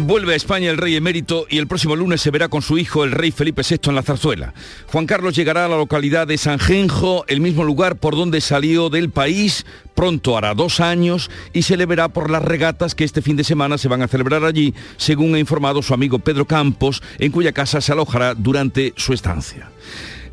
Vuelve a España el rey emérito y el próximo lunes se verá con su hijo el rey Felipe VI en la zarzuela. Juan Carlos llegará a la localidad de Sanjenjo, el mismo lugar por donde salió del país, pronto hará dos años y se le verá por las regatas que este fin de semana se van a celebrar allí, según ha informado su amigo Pedro Campos, en cuya casa se alojará durante su estancia.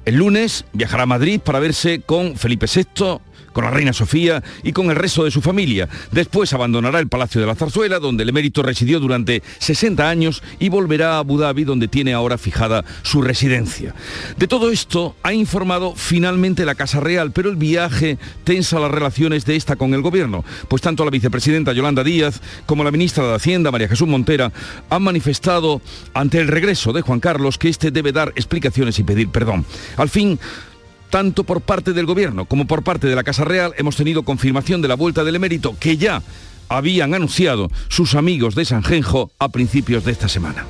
El lunes viajará a Madrid para verse con Felipe VI, con la reina Sofía y con el resto de su familia. Después abandonará el Palacio de la Zarzuela, donde el emérito residió durante 60 años, y volverá a Abu Dhabi, donde tiene ahora fijada su residencia. De todo esto ha informado finalmente la Casa Real, pero el viaje tensa las relaciones de esta con el gobierno, pues tanto la vicepresidenta Yolanda Díaz como la ministra de Hacienda, María Jesús Montera, han manifestado ante el regreso de Juan Carlos que éste debe dar explicaciones y pedir perdón. Al fin, tanto por parte del Gobierno como por parte de la Casa Real hemos tenido confirmación de la vuelta del emérito que ya habían anunciado sus amigos de Sanjenjo a principios de esta semana.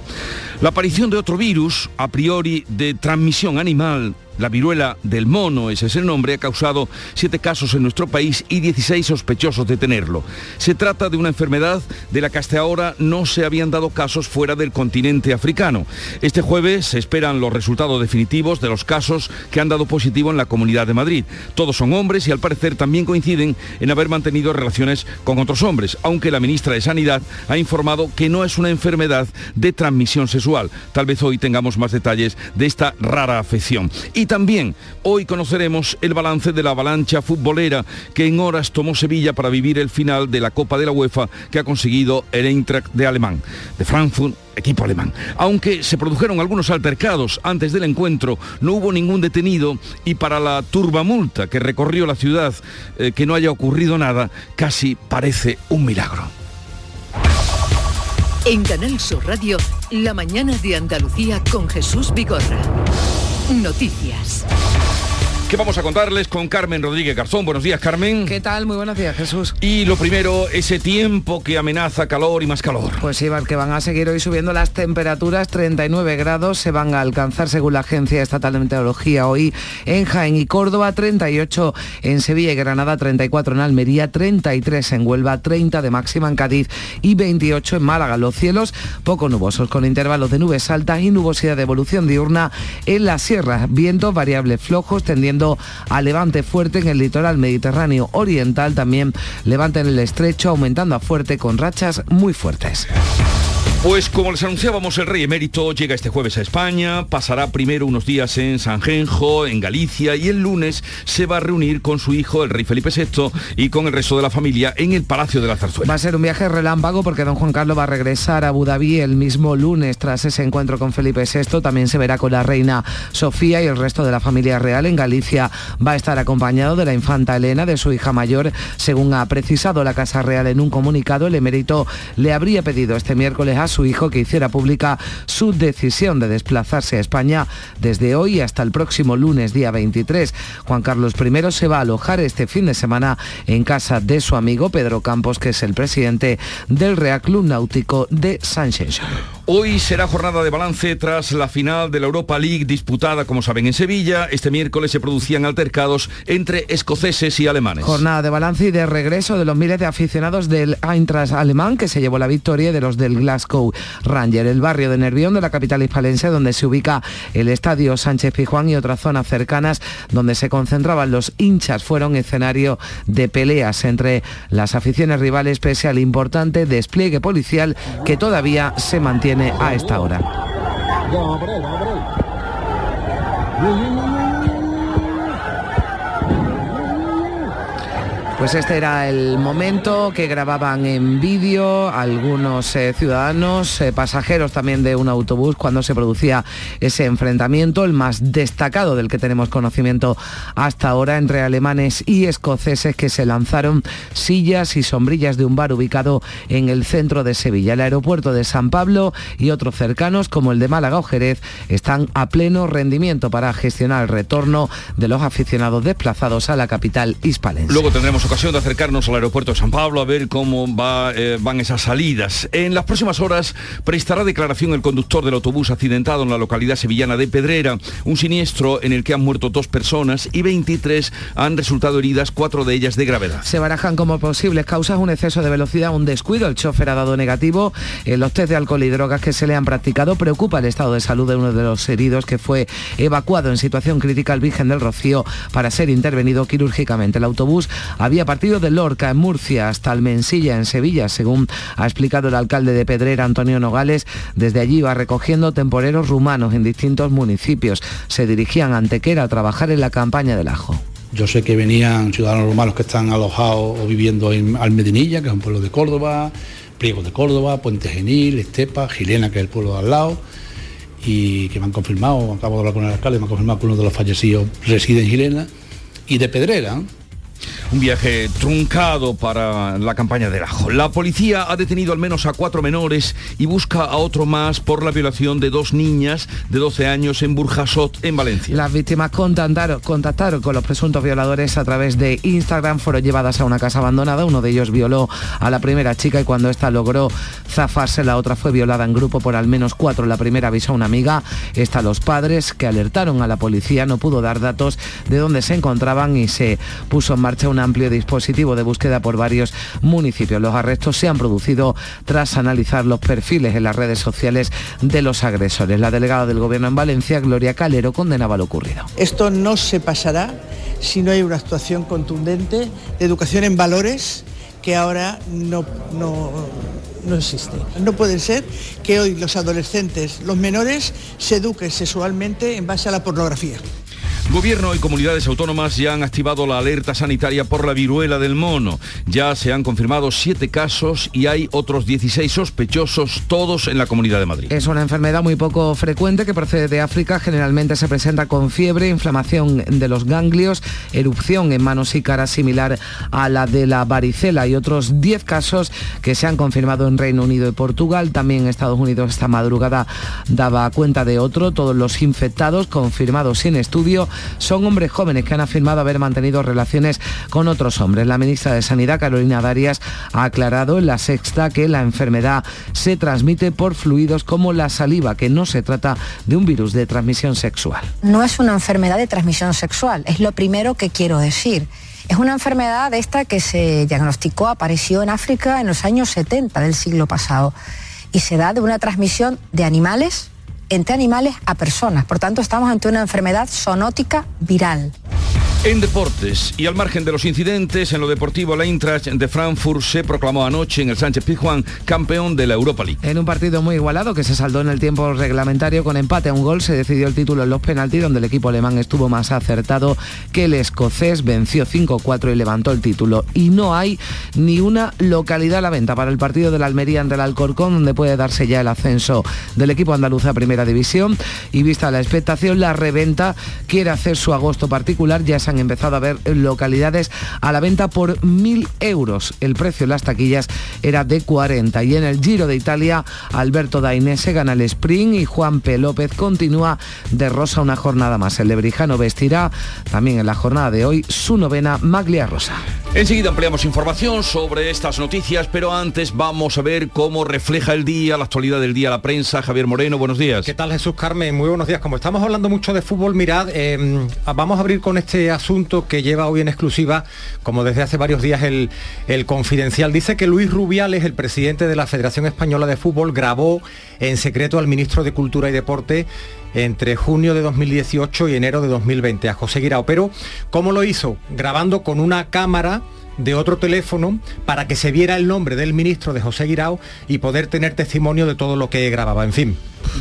La aparición de otro virus, a priori de transmisión animal, la viruela del mono, ese es el nombre, ha causado siete casos en nuestro país y 16 sospechosos de tenerlo. Se trata de una enfermedad de la que hasta ahora no se habían dado casos fuera del continente africano. Este jueves se esperan los resultados definitivos de los casos que han dado positivo en la Comunidad de Madrid. Todos son hombres y al parecer también coinciden en haber mantenido relaciones con otros hombres, aunque la ministra de Sanidad ha informado que no es una enfermedad de transmisión sexual. Tal vez hoy tengamos más detalles de esta rara afección. También hoy conoceremos el balance de la avalancha futbolera que en horas tomó Sevilla para vivir el final de la Copa de la UEFA que ha conseguido el Eintracht de Alemán, de Frankfurt equipo alemán. Aunque se produjeron algunos altercados antes del encuentro, no hubo ningún detenido y para la turbamulta que recorrió la ciudad, eh, que no haya ocurrido nada, casi parece un milagro. En Canal Sur Radio, la mañana de Andalucía con Jesús Vigorra. Noticias. ¿Qué vamos a contarles con Carmen Rodríguez Garzón? Buenos días, Carmen. ¿Qué tal? Muy buenos días, Jesús. Y lo primero, ese tiempo que amenaza calor y más calor. Pues sí, que van a seguir hoy subiendo las temperaturas, 39 grados se van a alcanzar según la Agencia Estatal de Meteorología hoy en Jaén y Córdoba, 38 en Sevilla y Granada, 34 en Almería, 33 en Huelva, 30 de máxima en Cádiz y 28 en Málaga. Los cielos poco nubosos con intervalos de nubes altas y nubosidad de evolución diurna en las sierras, vientos variables flojos tendiendo a levante fuerte en el litoral mediterráneo oriental, también levante en el estrecho, aumentando a fuerte con rachas muy fuertes. Pues como les anunciábamos, el rey emérito llega este jueves a España, pasará primero unos días en Sanjenjo, en Galicia, y el lunes se va a reunir con su hijo, el rey Felipe VI, y con el resto de la familia en el Palacio de la Zarzuela. Va a ser un viaje relámpago porque don Juan Carlos va a regresar a Abu Dhabi el mismo lunes tras ese encuentro con Felipe VI. También se verá con la reina Sofía y el resto de la familia real. En Galicia va a estar acompañado de la infanta Elena, de su hija mayor. Según ha precisado la Casa Real en un comunicado, el emérito le habría pedido este miércoles a su hijo que hiciera pública su decisión de desplazarse a España desde hoy hasta el próximo lunes, día 23. Juan Carlos I se va a alojar este fin de semana en casa de su amigo Pedro Campos, que es el presidente del Real Club Náutico de Sánchez. Hoy será jornada de balance tras la final de la Europa League disputada, como saben, en Sevilla. Este miércoles se producían altercados entre escoceses y alemanes. Jornada de balance y de regreso de los miles de aficionados del Eintracht alemán que se llevó la victoria de los del Glasgow Ranger, el barrio de Nervión de la capital hispalense, donde se ubica el estadio Sánchez Pijuán y otras zonas cercanas donde se concentraban los hinchas, fueron escenario de peleas entre las aficiones rivales pese al importante despliegue policial que todavía se mantiene a esta hora. Pues este era el momento que grababan en vídeo algunos eh, ciudadanos, eh, pasajeros también de un autobús cuando se producía ese enfrentamiento, el más destacado del que tenemos conocimiento hasta ahora entre alemanes y escoceses que se lanzaron sillas y sombrillas de un bar ubicado en el centro de Sevilla. El aeropuerto de San Pablo y otros cercanos como el de Málaga o Jerez están a pleno rendimiento para gestionar el retorno de los aficionados desplazados a la capital hispalense. Luego tendremos de acercarnos al aeropuerto de San Pablo a ver cómo eh, van esas salidas. En las próximas horas prestará declaración el conductor del autobús accidentado en la localidad sevillana de Pedrera, un siniestro en el que han muerto dos personas y 23 han resultado heridas, cuatro de ellas de gravedad. Se barajan como posibles causas un exceso de velocidad, un descuido. El chofer ha dado negativo en los test de alcohol y drogas que se le han practicado. Preocupa el estado de salud de uno de los heridos que fue evacuado en situación crítica al Virgen del Rocío para ser intervenido quirúrgicamente. El autobús había partido de Lorca, en Murcia, hasta Almensilla, en Sevilla, según ha explicado el alcalde de Pedrera, Antonio Nogales. Desde allí va recogiendo temporeros rumanos en distintos municipios. Se dirigían a Antequera a trabajar en la campaña del ajo. Yo sé que venían ciudadanos rumanos que están alojados o viviendo en Almedinilla, que es un pueblo de Córdoba, Priego de Córdoba, Puente Genil, Estepa, Gilena, que es el pueblo de al lado, y que me han confirmado, acabo de hablar con el alcalde, me han confirmado que uno de los fallecidos reside en Gilena, y de Pedrera, un viaje truncado para la campaña del ajo. La policía ha detenido al menos a cuatro menores y busca a otro más por la violación de dos niñas de 12 años en Burjasot, en Valencia. Las víctimas contactaron, con los presuntos violadores a través de Instagram, fueron llevadas a una casa abandonada, uno de ellos violó a la primera chica y cuando ésta logró zafarse, la otra fue violada en grupo por al menos cuatro. La primera avisó a una amiga, esta los padres que alertaron a la policía, no pudo dar datos de dónde se encontraban y se puso en marcha un amplio dispositivo de búsqueda por varios municipios. Los arrestos se han producido tras analizar los perfiles en las redes sociales de los agresores. La delegada del Gobierno en Valencia, Gloria Calero, condenaba lo ocurrido. Esto no se pasará si no hay una actuación contundente de educación en valores que ahora no, no, no existe. No puede ser que hoy los adolescentes, los menores, se eduquen sexualmente en base a la pornografía. Gobierno y comunidades autónomas ya han activado la alerta sanitaria por la viruela del mono. Ya se han confirmado siete casos y hay otros 16 sospechosos, todos en la Comunidad de Madrid. Es una enfermedad muy poco frecuente que procede de África. Generalmente se presenta con fiebre, inflamación de los ganglios, erupción en manos y caras similar a la de la varicela y otros 10 casos que se han confirmado en Reino Unido y Portugal. También Estados Unidos esta madrugada daba cuenta de otro. Todos los infectados confirmados sin estudio son hombres jóvenes que han afirmado haber mantenido relaciones con otros hombres. La ministra de Sanidad, Carolina Darias, ha aclarado en la sexta que la enfermedad se transmite por fluidos como la saliva, que no se trata de un virus de transmisión sexual. No es una enfermedad de transmisión sexual, es lo primero que quiero decir. Es una enfermedad esta que se diagnosticó, apareció en África en los años 70 del siglo pasado y se da de una transmisión de animales entre animales a personas. Por tanto, estamos ante una enfermedad zoonótica viral. En deportes y al margen de los incidentes, en lo deportivo, la Eintracht de Frankfurt se proclamó anoche en el Sánchez Pizjuán campeón de la Europa League. En un partido muy igualado que se saldó en el tiempo reglamentario con empate a un gol, se decidió el título en los penaltis, donde el equipo alemán estuvo más acertado que el escocés, venció 5-4 y levantó el título. Y no hay ni una localidad a la venta para el partido de la Almería ante el Alcorcón, donde puede darse ya el ascenso del equipo andaluz a Primera División. Y vista la expectación, la reventa quiere hacer su agosto particular, ya se han empezado a ver localidades a la venta por mil euros. El precio en las taquillas era de 40 y en el Giro de Italia Alberto Dainese gana el sprint y Juan P. López continúa de rosa una jornada más. El lebrijano vestirá también en la jornada de hoy su novena maglia rosa. Enseguida ampliamos información sobre estas noticias, pero antes vamos a ver cómo refleja el día, la actualidad del día, la prensa. Javier Moreno, buenos días. ¿Qué tal Jesús Carmen? Muy buenos días. Como estamos hablando mucho de fútbol, mirad, eh, vamos a abrir con este asunto que lleva hoy en exclusiva, como desde hace varios días el, el Confidencial. Dice que Luis Rubiales, el presidente de la Federación Española de Fútbol, grabó en secreto al ministro de Cultura y Deporte entre junio de 2018 y enero de 2020 a José Guirao. Pero, ¿cómo lo hizo? Grabando con una cámara de otro teléfono para que se viera el nombre del ministro de José Guirao y poder tener testimonio de todo lo que grababa. En fin,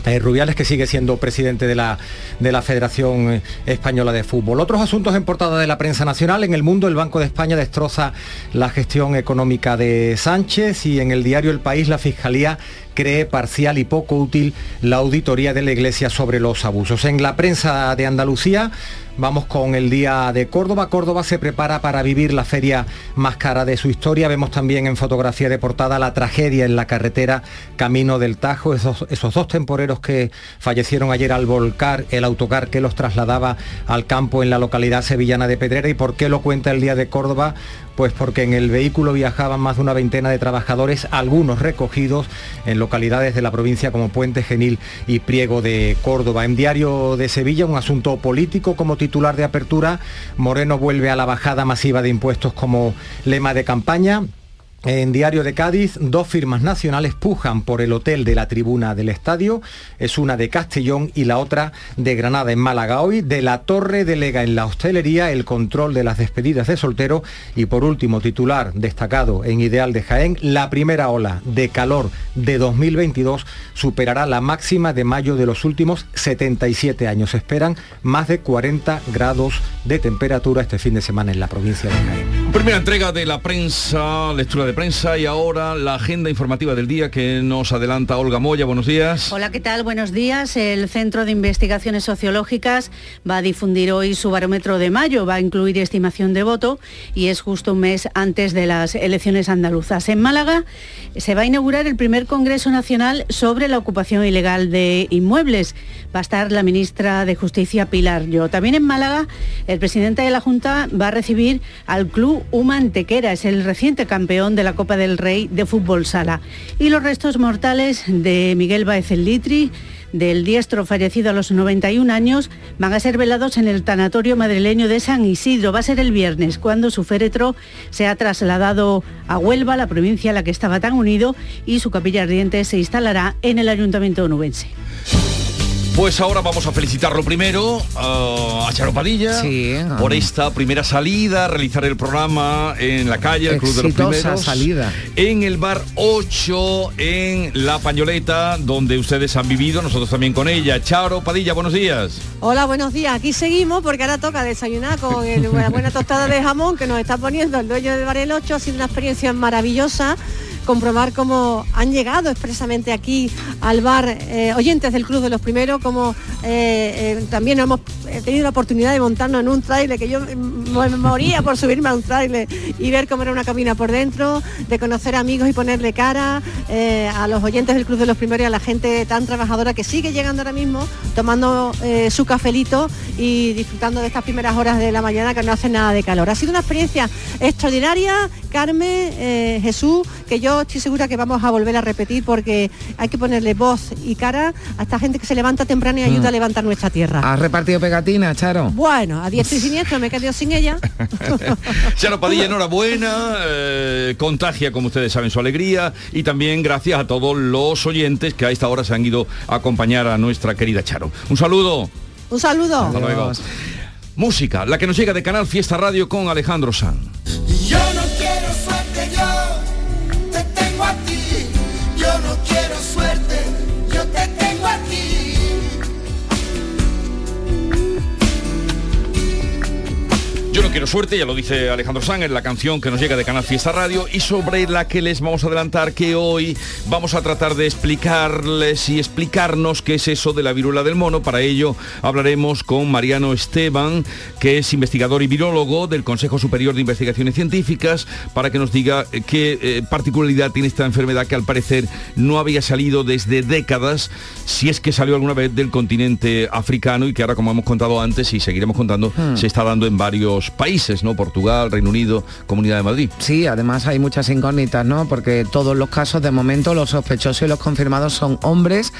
Eh, Rubiales, que sigue siendo presidente de la, de la Federación Española de Fútbol. Otros asuntos en portada de la prensa nacional. En el mundo, el Banco de España destroza la gestión económica de Sánchez y en el diario El País, la Fiscalía cree parcial y poco útil la auditoría de la Iglesia sobre los abusos. En la prensa de Andalucía vamos con el día de Córdoba. Córdoba se prepara para vivir la feria más cara de su historia. Vemos también en fotografía de portada la tragedia en la carretera Camino del Tajo, esos, esos dos temporeros que fallecieron ayer al volcar el autocar que los trasladaba al campo en la localidad sevillana de Pedrera. ¿Y por qué lo cuenta el día de Córdoba? Pues porque en el vehículo viajaban más de una veintena de trabajadores, algunos recogidos en localidades de la provincia como Puente Genil y Priego de Córdoba. En Diario de Sevilla, un asunto político como titular de apertura, Moreno vuelve a la bajada masiva de impuestos como lema de campaña. En Diario de Cádiz, dos firmas nacionales pujan por el hotel de la tribuna del estadio. Es una de Castellón y la otra de Granada en Málaga. Hoy de la Torre delega en la hostelería el control de las despedidas de soltero. Y por último, titular destacado en Ideal de Jaén, la primera ola de calor de 2022 superará la máxima de mayo de los últimos 77 años. Se esperan más de 40 grados de temperatura este fin de semana en la provincia de Jaén. Primera entrega de la prensa, lectura de prensa y ahora la agenda informativa del día que nos adelanta Olga Moya. Buenos días. Hola, ¿qué tal? Buenos días. El Centro de Investigaciones Sociológicas va a difundir hoy su barómetro de mayo, va a incluir estimación de voto y es justo un mes antes de las elecciones andaluzas. En Málaga se va a inaugurar el primer Congreso Nacional sobre la ocupación ilegal de inmuebles. Va a estar la ministra de Justicia Pilar Yo. También en Málaga el presidente de la Junta va a recibir al Club Humantequera, es el reciente campeón de la Copa del Rey de Fútbol Sala. Y los restos mortales de Miguel Baez el Litri, del diestro fallecido a los 91 años, van a ser velados en el tanatorio madrileño de San Isidro. Va a ser el viernes, cuando su féretro se ha trasladado a Huelva, la provincia a la que estaba tan unido, y su capilla ardiente se instalará en el ayuntamiento onubense. Pues ahora vamos a felicitarlo primero uh, a Charo Padilla Sí, ah. por esta primera salida, realizar el programa en la calle, el Club de los Primeros. salida. En el bar 8, en La Pañoleta, donde ustedes han vivido, nosotros también con ella. Charo Padilla, buenos días. Hola, buenos días. Aquí seguimos porque ahora toca desayunar con el- la buena tostada de jamón que nos está poniendo el dueño del Bar El 8. Ha sido una experiencia maravillosa comprobar cómo han llegado expresamente aquí al bar eh, oyentes del Club de los Primeros, como eh, eh, también hemos tenido la oportunidad de montarnos en un trailer, que yo me moría por subirme a un trailer y ver cómo era una cabina por dentro, de conocer amigos y ponerle cara eh, a los oyentes del Club de los Primeros y a la gente tan trabajadora que sigue llegando ahora mismo, tomando su cafelito y disfrutando de estas primeras horas de la mañana que no hace nada de calor. Ha sido una experiencia extraordinaria, Carmen, Jesús, que yo estoy segura que vamos a volver a repetir porque hay que ponerle voz y cara a esta gente que se levanta temprano y ayuda a levantar nuestra tierra. ¿Has repartido pegatina, Charo? Bueno, a diestro y siniestro me he quedado sin ella. Charo Padilla, enhorabuena, eh, contagia, como ustedes saben, su alegría y también gracias a todos los oyentes que a esta hora se han ido a acompañar a nuestra querida Charo. Un saludo. Un saludo. Hasta luego. Música, la que nos llega de Canal Fiesta Radio con Alejandro San. Quiero suerte, ya lo dice Alejandro San en la canción que nos llega de Canal Fiesta Radio y sobre la que les vamos a adelantar que hoy vamos a tratar de explicarles y explicarnos qué es eso de la viruela del mono. Para ello hablaremos con Mariano Esteban, que es investigador y virólogo del Consejo Superior de Investigaciones Científicas, para que nos diga eh, qué eh, particularidad tiene esta enfermedad que al parecer no había salido desde décadas, si es que salió alguna vez del continente africano y que ahora, como hemos contado antes y seguiremos contando, se está dando en varios países, ¿no? Portugal, Reino Unido, Comunidad de Madrid. Sí, además hay muchas incógnitas, ¿no? Porque todos los casos, de momento, los sospechosos y los confirmados son hombres.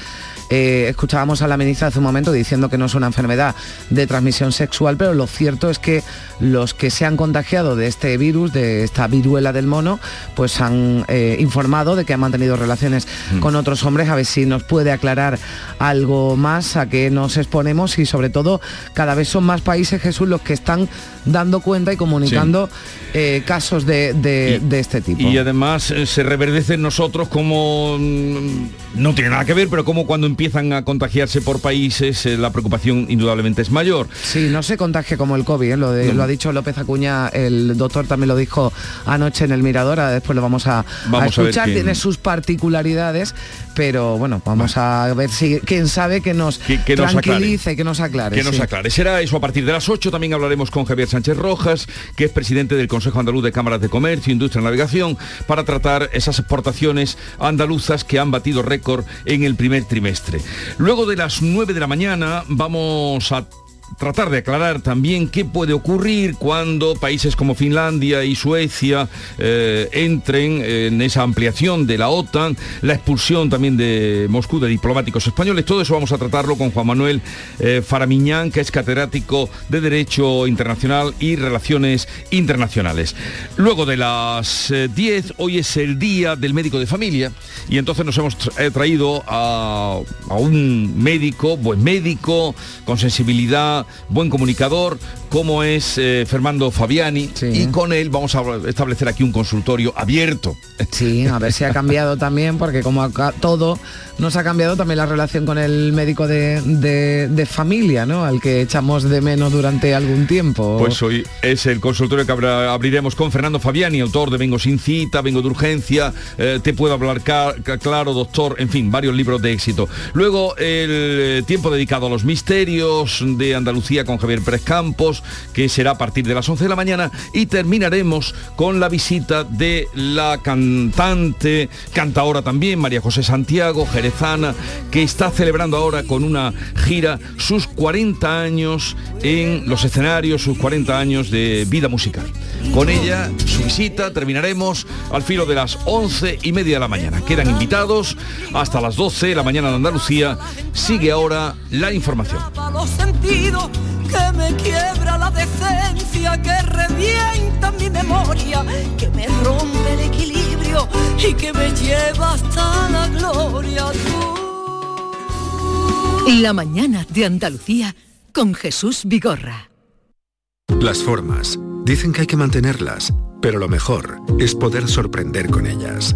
Eh, escuchábamos a la ministra hace un momento diciendo que no es una enfermedad de transmisión sexual, pero lo cierto es que los que se han contagiado de este virus, de esta viruela del mono, pues han eh, informado de que han mantenido relaciones con otros hombres. A ver si nos puede aclarar algo más a qué nos exponemos y sobre todo cada vez son más países, Jesús, los que están dando cuenta y comunicando eh, casos de, de- de este tipo. Y además eh, se reverdece en nosotros como mm, no tiene nada que ver, pero como cuando empiezan a contagiarse por países eh, la preocupación indudablemente es mayor. Sí, no se contagia como el COVID, ¿eh? lo, de- No. lo ha dicho López Acuña, el doctor también lo dijo anoche en el Mirador, después lo vamos a, Vamos escuchar, quién- tiene sus particularidades, pero bueno, vamos a ver si quién sabe que nos Que- que nos aclare. tranquilice, que nos aclare. Que nos sí. aclare. Será eso a partir de las 8. También hablaremos con Javier Sánchez Rojas, que es presidente del Consejo Andaluz de Cámaras de Comercio, Industria y Navegación, para tratar esas exportaciones andaluzas que han batido récord en el primer trimestre. Luego de las 9 de la mañana vamos a tratar de aclarar también qué puede ocurrir cuando países como Finlandia y Suecia eh, entren en esa ampliación de la OTAN, la expulsión también de Moscú de diplomáticos españoles. Todo eso vamos a tratarlo con Juan Manuel eh, que es catedrático de Derecho Internacional y Relaciones Internacionales. Luego de las eh, 10, hoy es el Día del Médico de Familia y entonces nos hemos eh, traído a un médico, buen médico, con sensibilidad, buen comunicador, como es eh, Fernando Fabiani, y con él vamos a establecer aquí un consultorio abierto. Sí, a ver si ha cambiado también, porque como acá todo nos ha cambiado también la relación con el médico de, de- familia, ¿no? Al que echamos de menos durante algún tiempo. Pues hoy es el consultorio que abriremos con Fernando Fabiani, autor de Vengo sin cita, Vengo de urgencia, eh, Te puedo hablar claro, doctor, en fin, varios libros de éxito. Luego el eh, tiempo dedicado a los misterios de Andalucía con Javier Pérez Campos, que será a partir de las 11 de la mañana, y terminaremos con la visita de la cantante, cantaora también, María José Santiago, jerezana, que está celebrando ahora con una gira sus 40 años en los escenarios, sus 40 años de vida musical. Con ella, su visita, terminaremos al filo de las 11 y media de la mañana. Quedan invitados hasta las 12 de la mañana de Andalucía. Sigue ahora la información. Que me quiebra la decencia, que revienta mi memoria, que me rompe el equilibrio y que me lleva hasta la gloria. La mañana de Andalucía con Jesús Vigorra. Las formas. Dicen que hay que mantenerlas, pero lo mejor es poder sorprender con ellas.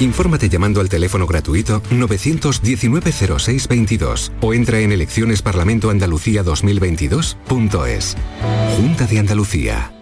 Infórmate llamando al teléfono gratuito 919-0622 o entra en eleccionesparlamentoandalucía2022.es. Junta de Andalucía.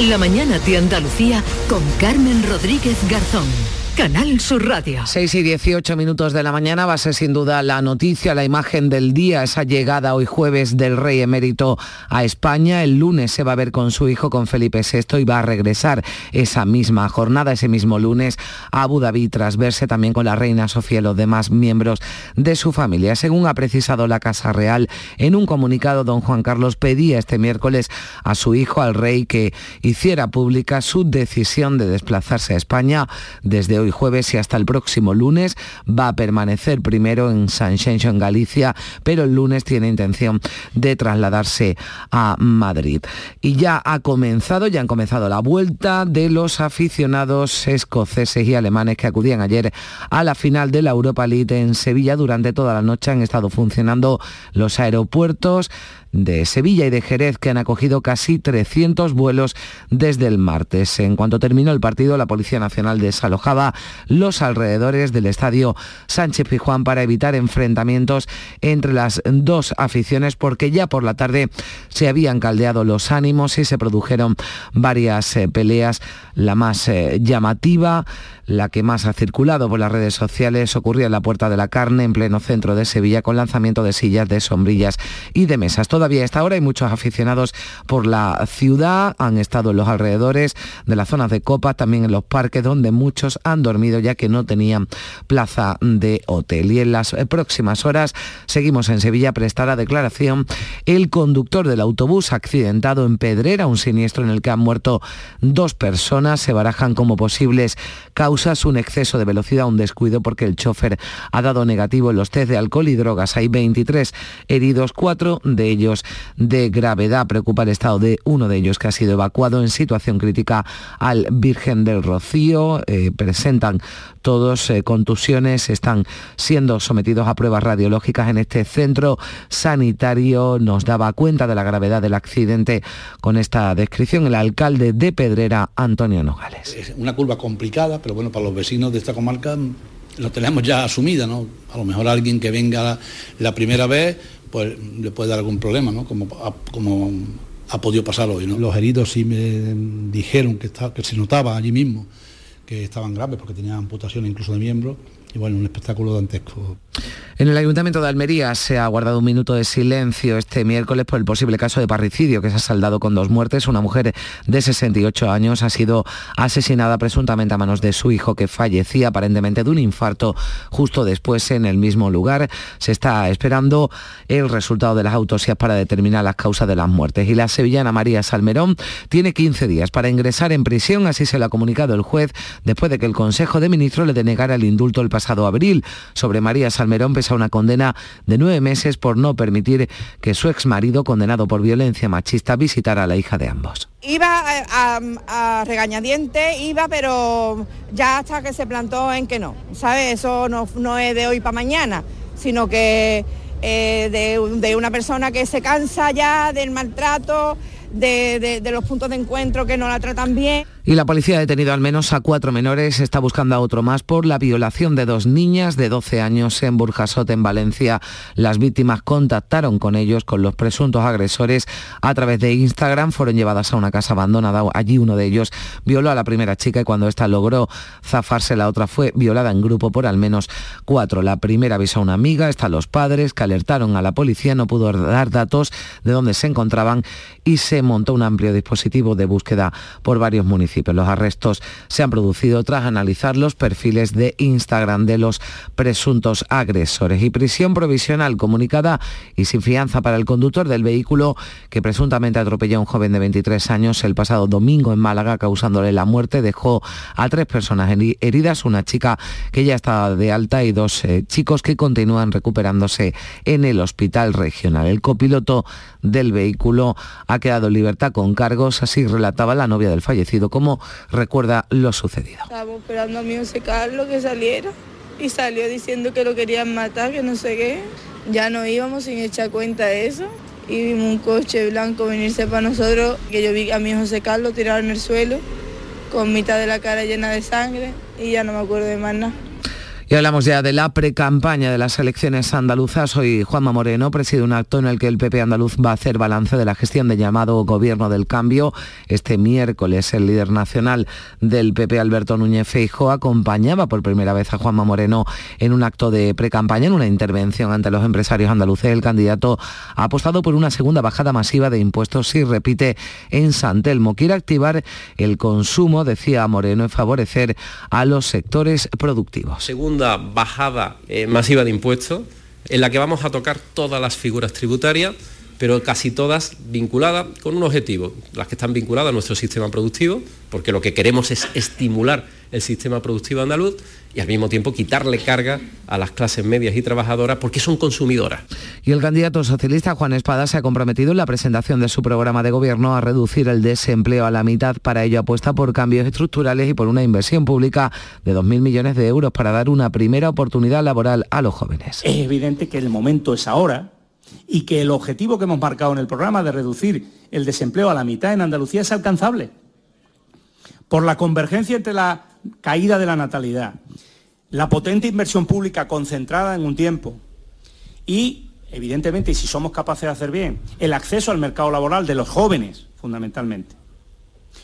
La mañana de Andalucía con Carmen Rodríguez Garzón. Canal Sur Radio. 6 y 18 minutos de la mañana va a ser sin duda la noticia, la imagen del día, esa llegada hoy jueves del rey emérito a España. El lunes se va a ver con su hijo, con Felipe VI, y va a regresar esa misma jornada, ese mismo lunes, a Abu Dhabi, tras verse también con la reina Sofía y los demás miembros de su familia. Según ha precisado la Casa Real, en un comunicado, don Juan Carlos pedía este miércoles a su hijo, al rey, que hiciera pública su decisión de desplazarse a España desde hoy jueves y hasta el próximo lunes. Va a permanecer primero en San Xenxo, en Galicia, pero el lunes tiene intención de trasladarse a Madrid. Y ya ha comenzado, ya han comenzado la vuelta de los aficionados escoceses y alemanes que acudían ayer a la final de la Europa League en Sevilla. Durante toda la noche han estado funcionando los aeropuertos de Sevilla y de Jerez que han acogido casi 300 vuelos desde el martes. En cuanto terminó el partido, la Policía Nacional desalojaba los alrededores del estadio Sánchez Pijuán para evitar enfrentamientos entre las dos aficiones porque ya por la tarde se habían caldeado los ánimos y se produjeron varias eh, peleas. La más eh, llamativa la que más ha circulado por las redes sociales ocurrió en la Puerta de la Carne, en pleno centro de Sevilla, con lanzamiento de sillas, de sombrillas y de mesas. Todavía a esta hora hay muchos aficionados por la ciudad, han estado en los alrededores de las zonas de copa, también en los parques, donde muchos han dormido ya que no tenían plaza de hotel. Y en las próximas horas seguimos en Sevilla, prestará declaración el conductor del autobús accidentado en Pedrera, un siniestro en el que han muerto dos personas, se barajan como posibles causas un exceso de velocidad, un descuido porque el chofer ha dado negativo en los test de alcohol y drogas. Hay 23 heridos, cuatro de ellos de gravedad. Preocupa el estado de uno de ellos que ha sido evacuado en situación crítica al Virgen del Rocío. Eh, presentan todos eh, contusiones, están siendo sometidos a pruebas radiológicas en este centro sanitario. Nos daba cuenta de la gravedad del accidente con esta descripción el alcalde de Pedrera, Antonio Nogales. Es una curva complicada, pero bueno, para los vecinos de esta comarca lo tenemos ya asumida, ¿no? A lo mejor alguien que venga la, primera vez, pues le puede dar algún problema, ¿no? Como, como ha podido pasar hoy, ¿no? Los heridos sí me dijeron que, que se notaba allí mismo que estaban graves porque tenían amputación incluso de miembros y bueno, un espectáculo dantesco. En el Ayuntamiento de Almería se ha guardado un minuto de silencio este miércoles por el posible caso de parricidio que se ha saldado con dos muertes. Una mujer de 68 años ha sido asesinada presuntamente a manos de su hijo que fallecía aparentemente de un infarto justo después en el mismo lugar. Se está esperando el resultado de las autopsias para determinar las causas de las muertes. Y la sevillana María Salmerón tiene 15 días para ingresar en prisión, así se lo ha comunicado el juez después de que el Consejo de Ministros le denegara el indulto el pasado abril sobre María Salmerón a una condena de nueve meses por no permitir que su ex marido, condenado por violencia machista, visitara a la hija de ambos. Iba a, regañadiente, iba, pero ya hasta que se plantó en que no, ¿sabes? Eso no, no es de hoy para mañana, sino que eh, de, de una persona que se cansa ya del maltrato, de, los puntos de encuentro que no la tratan bien. Y la policía ha detenido al menos a cuatro menores, está buscando a otro más por la violación de dos niñas de 12 años en Burjasot, en Valencia. Las víctimas contactaron con ellos, con los presuntos agresores, a través de Instagram. Fueron llevadas a una casa abandonada. Allí uno de ellos violó a la primera chica y cuando ésta logró zafarse, la otra fue violada en grupo por al menos cuatro. La primera avisó a una amiga, están los padres que alertaron a la policía, no pudo dar datos de dónde se encontraban y se montó un amplio dispositivo de búsqueda por varios municipios. Los arrestos se han producido tras analizar los perfiles de Instagram de los presuntos agresores y prisión provisional comunicada y sin fianza para el conductor del vehículo que presuntamente atropelló a un joven de 23 años el pasado domingo en Málaga causándole la muerte. Dejó a tres personas heridas, una chica que ya estaba de alta y dos eh, chicos que continúan recuperándose en el hospital regional. El copiloto del vehículo ha quedado libertad con cargos, así relataba la novia del fallecido, como recuerda lo sucedido. Estaba esperando a José Carlos que saliera y salió diciendo que lo querían matar, que no sé qué. Ya no íbamos sin echar cuenta de eso y vimos un coche blanco venirse para nosotros, que yo vi a mi José Carlos tirado en el suelo con mitad de la cara llena de sangre y ya no me acuerdo de más nada. Y hablamos ya de la precampaña de las elecciones andaluzas. Hoy Juanma Moreno preside un acto en el que el PP andaluz va a hacer balance de la gestión de llamado Gobierno del Cambio. Este miércoles el líder nacional del PP, Alberto Núñez Feijo, acompañaba por primera vez a Juanma Moreno en un acto de precampaña, en una intervención ante los empresarios andaluces. El candidato ha apostado por una segunda bajada masiva de impuestos si repite en San Telmo. Quiere activar el consumo, decía Moreno, y favorecer a los sectores productivos bajada eh, masiva de impuestos en la que vamos a tocar todas las figuras tributarias, pero casi todas vinculadas con un objetivo, las que están vinculadas a nuestro sistema productivo, porque lo que queremos es estimular el sistema productivo andaluz y al mismo tiempo quitarle carga a las clases medias y trabajadoras porque son consumidoras. Y el candidato socialista Juan Espada se ha comprometido en la presentación de su programa de gobierno a reducir el desempleo a la mitad. Para ello apuesta por cambios estructurales y por una inversión pública de 2.000 millones de euros para dar una primera oportunidad laboral a los jóvenes. Es evidente que el momento es ahora y que el objetivo que hemos marcado en el programa de reducir el desempleo a la mitad en Andalucía es alcanzable. Por la convergencia entre la caída de la natalidad, la potente inversión pública concentrada en un tiempo y, evidentemente, y si somos capaces de hacer bien, el acceso al mercado laboral de los jóvenes, fundamentalmente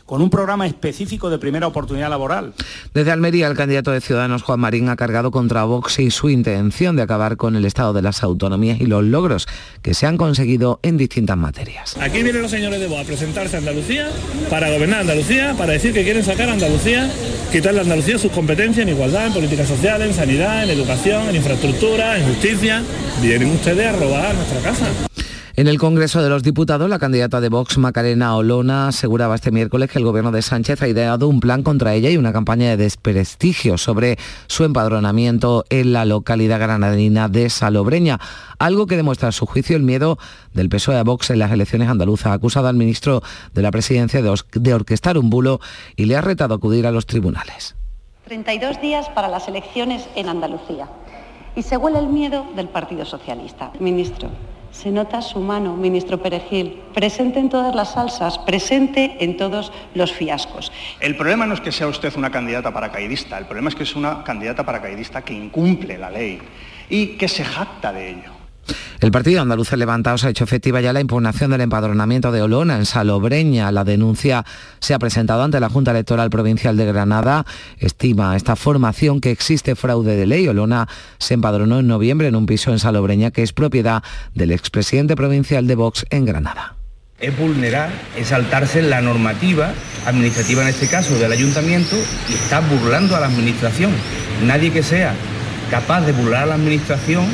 con un programa específico de primera oportunidad laboral. Desde Almería, el candidato de Ciudadanos, Juan Marín, ha cargado contra Vox y su intención de acabar con el estado de las autonomías y los logros que se han conseguido en distintas materias. Aquí vienen los señores de Vox a presentarse a Andalucía para gobernar Andalucía, para decir que quieren sacar a Andalucía, quitarle a Andalucía sus competencias en igualdad, en políticas sociales, en sanidad, en educación, en infraestructura, en justicia. Vienen ustedes a robar nuestra casa. En el Congreso de los Diputados, la candidata de Vox, Macarena Olona, aseguraba este miércoles que el gobierno de Sánchez ha ideado un plan contra ella y una campaña de desprestigio sobre su empadronamiento en la localidad granadina de Salobreña, algo que demuestra a su juicio el miedo del PSOE a Vox en las elecciones andaluzas. Ha acusado al ministro de la Presidencia de, de orquestar un bulo y le ha retado a acudir a los tribunales. 32 días para las elecciones en Andalucía. Y se huele el miedo del Partido Socialista. Ministro, se nota su mano, ministro Perejil, presente en todas las salsas, presente en todos los fiascos. El problema no es que sea usted una candidata paracaidista, el problema es que es una candidata paracaidista que incumple la ley y que se jacta de ello. El partido andaluz Levantados ha hecho efectiva ya la impugnación del empadronamiento de Olona en Salobreña. La denuncia se ha presentado ante la Junta Electoral Provincial de Granada. Estima esta formación que existe fraude de ley. Olona se empadronó en noviembre en un piso en Salobreña que es propiedad del expresidente provincial de Vox en Granada. Es vulnerar, es saltarse la normativa administrativa en este caso del ayuntamiento y está burlando a la administración. Nadie que sea capaz de burlar a la administración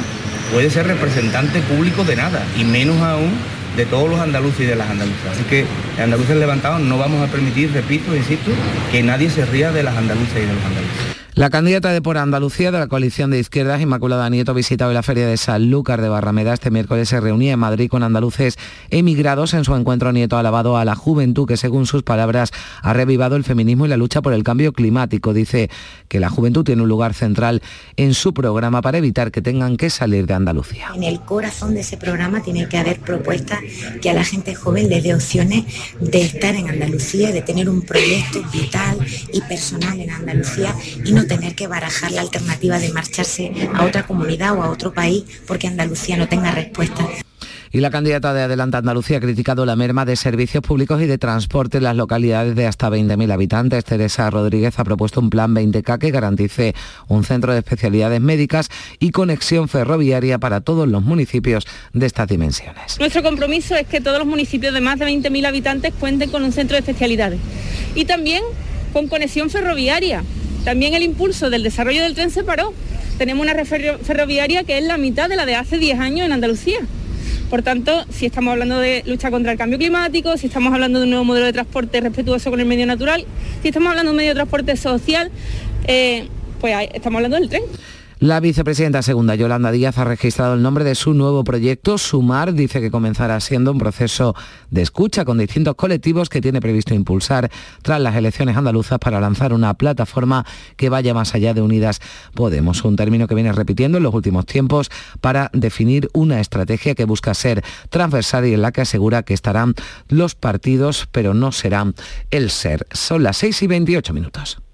puede ser representante público de nada, y menos aún de todos los andaluces y de las andaluzas. Así que andaluces levantados no vamos a permitir, repito, insisto, que nadie se ría de las andaluzas y de los andaluces. La candidata de Por Andalucía de la coalición de izquierdas, Inmaculada Nieto, visitado la feria de Sanlúcar de Barrameda este miércoles se reunía en Madrid con andaluces emigrados. En su encuentro, Nieto ha alabado a la juventud que, según sus palabras, ha revivado el feminismo y la lucha por el cambio climático. Dice que la juventud tiene un lugar central en su programa para evitar que tengan que salir de Andalucía. En el corazón de ese programa tiene que haber propuestas que a la gente joven le dé opciones de estar en Andalucía, de tener un proyecto vital y personal en Andalucía y no tener que barajar la alternativa de marcharse a otra comunidad o a otro país porque Andalucía no tenga respuesta. Y la candidata de Adelante Andalucía ha criticado la merma de servicios públicos y de transporte en las localidades de hasta 20.000 habitantes. Teresa Rodríguez ha propuesto un plan 20K que garantice un centro de especialidades médicas y conexión ferroviaria para todos los municipios de estas dimensiones. Nuestro compromiso es que todos los municipios de más de 20.000 habitantes cuenten con un centro de especialidades y también con conexión ferroviaria también el impulso del desarrollo del tren se paró. Tenemos una ferroviaria que es la mitad de la de hace 10 años en Andalucía. Por tanto, si estamos hablando de lucha contra el cambio climático, si estamos hablando de un nuevo modelo de transporte respetuoso con el medio natural, si estamos hablando de un medio de transporte social, eh, pues estamos hablando del tren. La vicepresidenta segunda, Yolanda Díaz, ha registrado el nombre de su nuevo proyecto. Sumar dice que comenzará siendo un proceso de escucha con distintos colectivos que tiene previsto impulsar tras las elecciones andaluzas para lanzar una plataforma que vaya más allá de Unidas Podemos, un término que viene repitiendo en los últimos tiempos para definir una estrategia que busca ser transversal y en la que asegura que estarán los partidos, pero no serán el ser. Son las 6 y 28 minutos.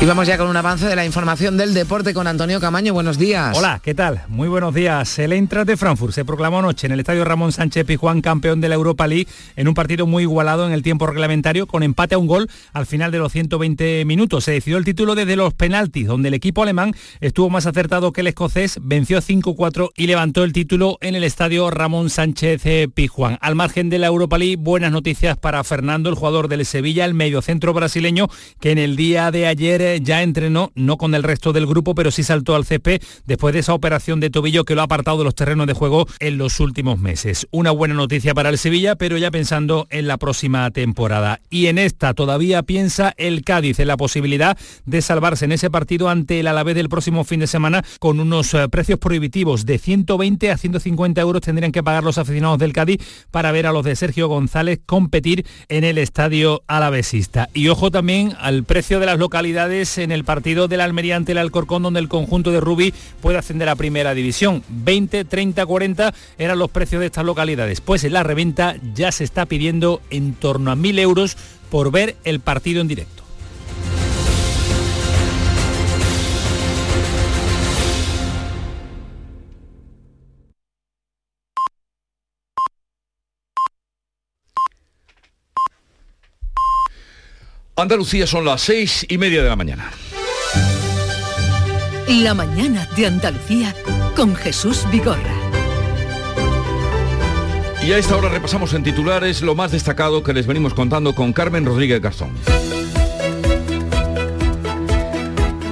Y vamos ya con un avance de la información del deporte con Antonio Camaño. Buenos días. Hola, ¿qué tal? Muy buenos días. El Eintracht de Frankfurt se proclamó anoche en el estadio Ramón Sánchez Pizjuán campeón de la Europa League en un partido muy igualado en el tiempo reglamentario con empate a un gol al final de los 120 minutos. Se decidió el título desde los penaltis, donde el equipo alemán estuvo más acertado que el escocés, venció 5-4 y levantó el título en el estadio Ramón Sánchez Pizjuán. Al margen de la Europa League, buenas noticias para Fernando, el jugador del Sevilla, el mediocentro brasileño, que en el día de ayer ya entrenó, no con el resto del grupo, pero sí saltó al CP después de esa operación de tobillo que lo ha apartado de los terrenos de juego en los últimos meses. Una buena noticia para el Sevilla, pero ya pensando en la próxima temporada. Y en esta todavía piensa el Cádiz en la posibilidad de salvarse en ese partido ante el Alavés del próximo fin de semana con unos eh, precios prohibitivos de 120 a 150 euros tendrían que pagar los aficionados del Cádiz para ver a los de Sergio González competir en el estadio alavesista. Y ojo también al precio de las localidades en el partido del Almería ante el Alcorcón, donde el conjunto de Rubí puede ascender a primera división. 20, 30, 40 eran los precios de estas localidades. Pues en la reventa ya se está pidiendo en torno a 1.000 euros por ver el partido en directo. Andalucía son las seis y media de la mañana. La mañana de Andalucía con Jesús Vigorra. Y a esta hora repasamos en titulares lo más destacado que les venimos contando con Carmen Rodríguez Gastón.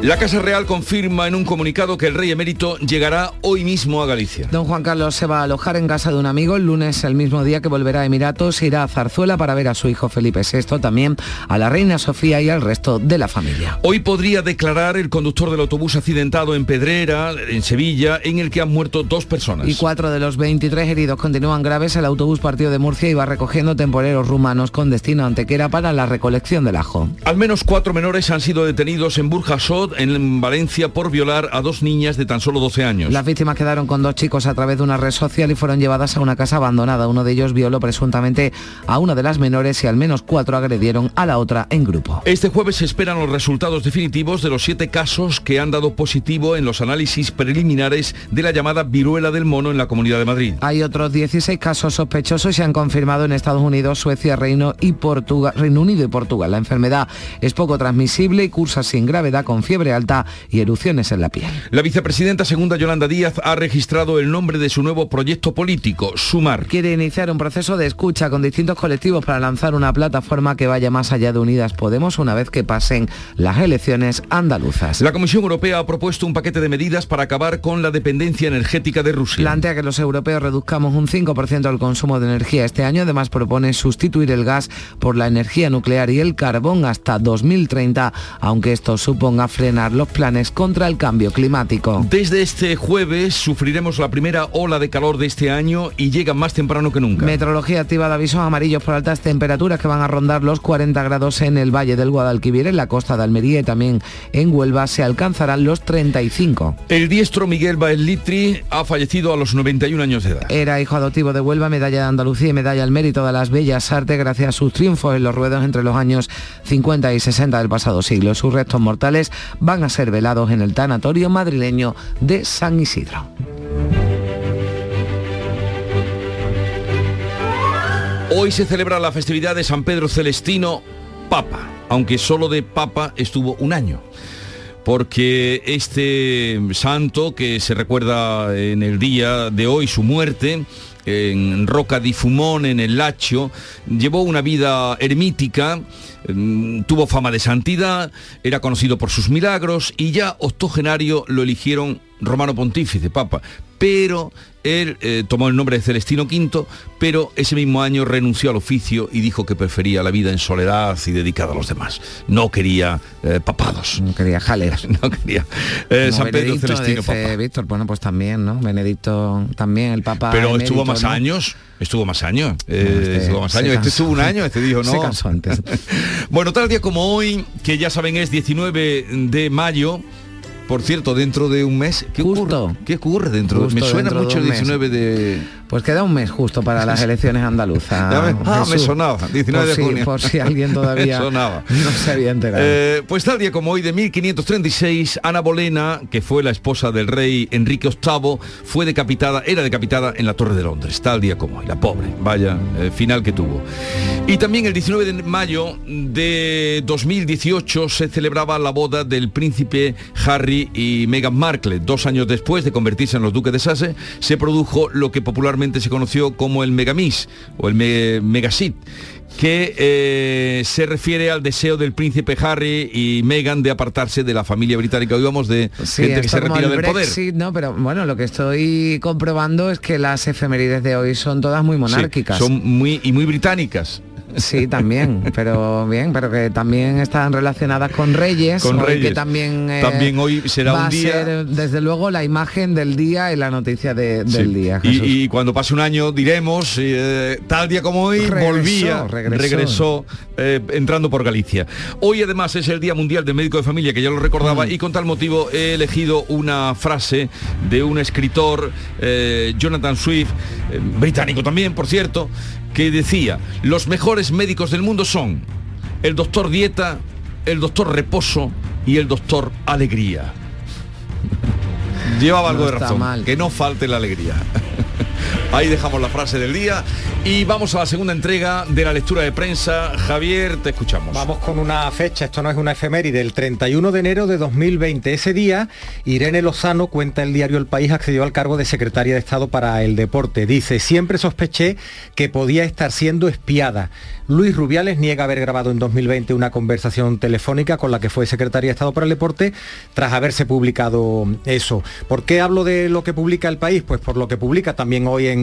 La Casa Real confirma en un comunicado que el rey emérito llegará hoy mismo a Galicia. Don Juan Carlos se va a alojar en casa de un amigo el lunes, el mismo día que volverá a Emiratos, irá a Zarzuela para ver a su hijo Felipe VI, también a la reina Sofía y al resto de la familia. Hoy podría declarar el conductor del autobús accidentado en Pedrera, en Sevilla, en el que han muerto dos personas. Y cuatro de los 23 heridos continúan graves. El autobús partió de Murcia y va recogiendo temporeros rumanos con destino a Antequera para la recolección del ajo. Al menos cuatro menores han sido detenidos en Burjasot, en Valencia por violar a dos niñas de tan solo 12 años. Las víctimas quedaron con dos chicos a través de una red social y fueron llevadas a una casa abandonada. Uno de ellos violó presuntamente a una de las menores y al menos cuatro agredieron a la otra en grupo. Este jueves se esperan los resultados definitivos de los siete casos que han dado positivo en los análisis preliminares de la llamada viruela del mono en la Comunidad de Madrid. Hay otros 16 casos sospechosos y se han confirmado en Estados Unidos, Suecia, Reino, y Portugal, Reino Unido y Portugal. La enfermedad es poco transmisible y cursa sin gravedad con fiebre alta y erupciones en la piel. La vicepresidenta segunda Yolanda Díaz ha registrado el nombre de su nuevo proyecto político, Sumar. Quiere iniciar un proceso de escucha con distintos colectivos para lanzar una plataforma que vaya más allá de Unidas Podemos una vez que pasen las elecciones andaluzas. La Comisión Europea ha propuesto un paquete de medidas para acabar con la dependencia energética de Rusia. Plantea que los europeos reduzcamos un 5% del consumo de energía este año. Además propone sustituir el gas por la energía nuclear y el carbón hasta 2030, aunque esto suponga frenar los planes contra el cambio climático. Desde este jueves sufriremos la primera ola de calor de este año y llega más temprano que nunca. Meteorología activa de avisos amarillos por altas temperaturas que van a rondar los 40 grados en el Valle del Guadalquivir, en la costa de Almería y también en Huelva se alcanzarán los 35. El diestro Miguel Baez Litri ha fallecido a los 91 años de edad. Era hijo adoptivo de Huelva, medalla de Andalucía y medalla al mérito de las bellas artes gracias a sus triunfos en los ruedos entre los años 50 y 60 del pasado siglo. Sus restos mortales van a ser velados en el tanatorio madrileño de San Isidro. Hoy se celebra la festividad de San Pedro Celestino Papa, aunque solo de Papa estuvo un año porque este santo que se recuerda en el día de hoy su muerte en Roca di Fumón, en el Lacio, llevó una vida ermítica, tuvo fama de santidad, era conocido por sus milagros y ya octogenario lo eligieron romano pontífice, papa, pero él eh, tomó el nombre de Celestino V, pero ese mismo año renunció al oficio y dijo que prefería la vida en soledad y dedicada a los demás. No quería eh, papados. No quería jaleras. no quería. eh, San Pedro Celestino dice Papa. Víctor, bueno, pues también, ¿no? Benedicto también, el Papa. Pero emérito, estuvo más ¿no? años, estuvo más años, eh, este estuvo más años. Este estuvo un año, este dijo no. Se cansó antes. bueno, tal día como hoy, que ya saben es 19 de mayo, por cierto, dentro de un mes, ¿qué ocurre? ¿Qué ocurre dentro? Justo Me suena mucho el un mes. 19 de... Pues queda un mes justo para las elecciones andaluzas. Me- ah, me sonaba, 19 por de si, junio. Por si alguien todavía sonaba. no se había enterado. Eh, pues tal día como hoy de 1536, Ana Bolena, que fue la esposa del rey Enrique VIII, fue decapitada, era decapitada en la Torre de Londres, tal día como hoy, la pobre, vaya eh, final que tuvo. Y también el 19 de mayo de 2018 se celebraba la boda del príncipe Harry Harry y Meghan Markle. Dos años después de convertirse en los duques de Sussex, se produjo lo que popularmente se conoció como el Megamis o el me Megasit que eh, se refiere al deseo del príncipe Harry y Meghan de apartarse de la familia británica. Hoy vamos de gente que se retira del Brexit, No, pero bueno, lo que estoy comprobando es que las efemérides de hoy son todas muy monárquicas. son muy y muy británicas. Sí, también, pero bien, pero que también están relacionadas con Reyes, con Reyes. que también, eh, también hoy será va un día. A ser, desde luego la imagen del día y la noticia de, del día. Y, y, cuando pase un año diremos, eh, tal día como hoy, regresó, volvía, regresó, regresó eh, entrando por Galicia. Hoy además es el Día Mundial del Médico de Familia, que ya lo recordaba, Mm. y con tal motivo he elegido una frase de un escritor, Jonathan Swift, británico también, por cierto, que decía, los mejores médicos del mundo son el doctor dieta, el doctor reposo y el doctor alegría. Llevaba algo de razón, mal. que no falte la alegría. Ahí dejamos la frase del día y vamos a la segunda entrega de la lectura de prensa. Javier, te escuchamos. Vamos con una fecha, esto no es una efeméride, el 31 de enero de 2020. Ese día, Irene Lozano, cuenta el diario El País, accedió al cargo de secretaria de Estado para el Deporte. Dice, siempre sospeché que podía estar siendo espiada. Luis Rubiales niega haber grabado en 2020 una conversación telefónica con la que fue secretaria de Estado para el Deporte tras haberse publicado eso. ¿Por qué hablo de lo que publica el país? Pues por lo que publica también hoy en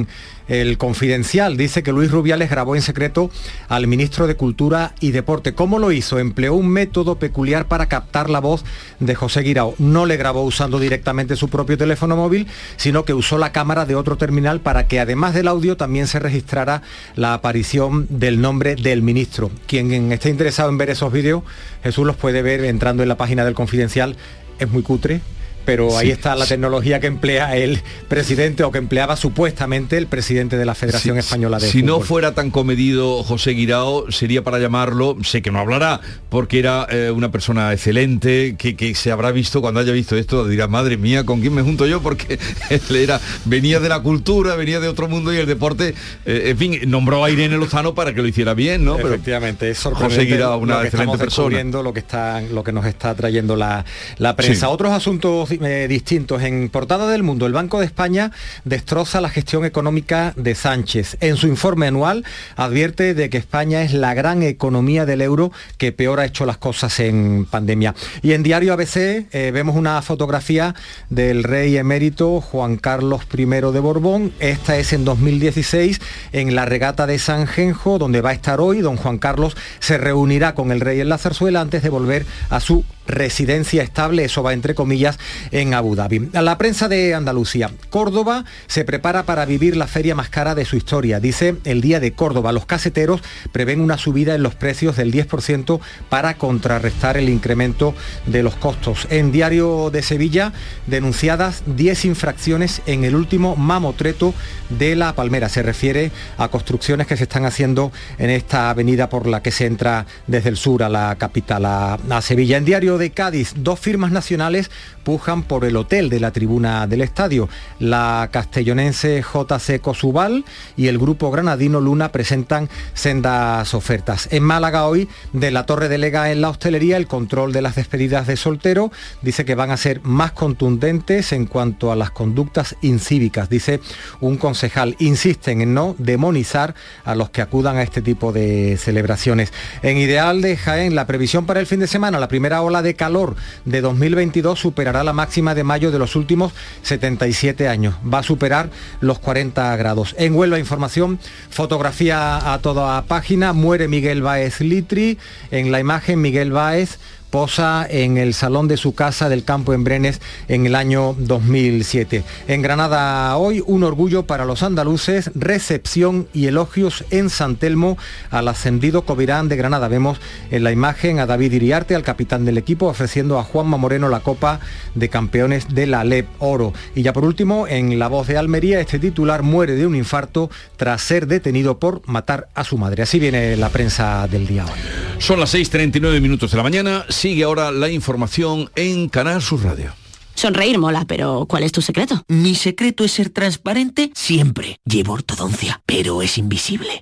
el Confidencial. Dice que Luis Rubiales grabó en secreto al ministro de Cultura y Deporte. ¿Cómo lo hizo? Empleó un método peculiar para captar la voz de José Guirao. No le grabó usando directamente su propio teléfono móvil, sino que usó la cámara de otro terminal para que además del audio también se registrara la aparición del nombre del ministro. Quien esté interesado en ver esos vídeos, Jesús los puede ver entrando en la página del Confidencial. Es muy cutre, pero ahí está la sí. tecnología que emplea el presidente o que empleaba supuestamente el presidente de la Federación Española de Si no fuera tan comedido José Guirao, sería para llamarlo, sé que no hablará, porque era eh, una persona excelente, que, que se habrá visto, cuando haya visto esto, dirá, madre mía, ¿con quién me junto yo? Porque él era, venía de la cultura, venía de otro mundo y el deporte, eh, en fin, nombró a Irene Lozano para que lo hiciera bien, ¿no? Efectivamente, es José sorprendente Guirao, una lo que excelente estamos persona. Lo que, está, lo que nos está trayendo la, la prensa. Otros asuntos eh, distintos. En portada del mundo, el Banco de España destroza la gestión económica de Sánchez. En su informe anual advierte de que España es la gran economía del euro que peor ha hecho las cosas en pandemia. Y en Diario ABC eh, vemos una fotografía del rey emérito Juan Carlos I de Borbón. Esta es en 2016 en la regata de San Genjo, donde va a estar hoy. Don Juan Carlos se reunirá con el rey en la zarzuela antes de volver a su residencia estable, eso va entre comillas, en Abu Dhabi. La prensa de Andalucía, Córdoba se prepara para vivir la feria más cara de su historia. Dice el Día de Córdoba, los caseteros prevén una subida en los precios del 10% para contrarrestar el incremento de los costos. En Diario de Sevilla, denunciadas 10 infracciones en el último mamotreto de La Palmera. Se refiere a construcciones que se están haciendo en esta avenida por la que se entra desde el sur a la capital, a, a Sevilla. En Diario de Cádiz, dos firmas nacionales pujan por el hotel de la tribuna del estadio. La castellonense JC Cosubal y el grupo granadino Luna presentan sendas ofertas. En Málaga hoy, de la Torre de Lega en la hostelería, el control de las despedidas de soltero dice que van a ser más contundentes en cuanto a las conductas incívicas. Dice un concejal, insisten en no demonizar a los que acudan a este tipo de celebraciones. En Ideal de Jaén, la previsión para el fin de semana, la primera ola de calor de 2022 superará la máxima de mayo de los últimos 77 años. Va a superar los 40 grados. En Huelva Información, fotografía a toda página, muere Miguel Baez Litri. En la imagen, Miguel Baez posa en el salón de su casa del campo en Brenes en el año 2007. En Granada hoy un orgullo para los andaluces, recepción y elogios en San Telmo al ascendido Covirán de Granada. Vemos en la imagen a David Iriarte, al capitán del equipo, ofreciendo a Juanma Moreno la Copa de Campeones de la LEP Oro. Y ya por último, en La Voz de Almería, este titular muere de un infarto tras ser detenido por matar a su madre. Así viene la prensa del día hoy. Son las 6.39 minutos de la mañana. Sigue ahora la información en Canal Sur Radio. Sonreír mola, pero ¿cuál es tu secreto? Mi secreto es ser transparente siempre. Llevo ortodoncia, pero es invisible.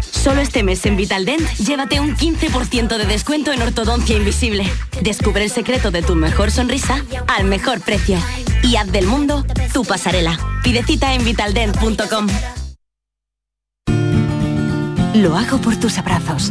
Solo este mes en Vitaldent, llévate un 15% de descuento en ortodoncia invisible. Descubre el secreto de tu mejor sonrisa al mejor precio. Y haz del mundo tu pasarela. Pide cita en vitaldent.com. Lo hago por tus abrazos,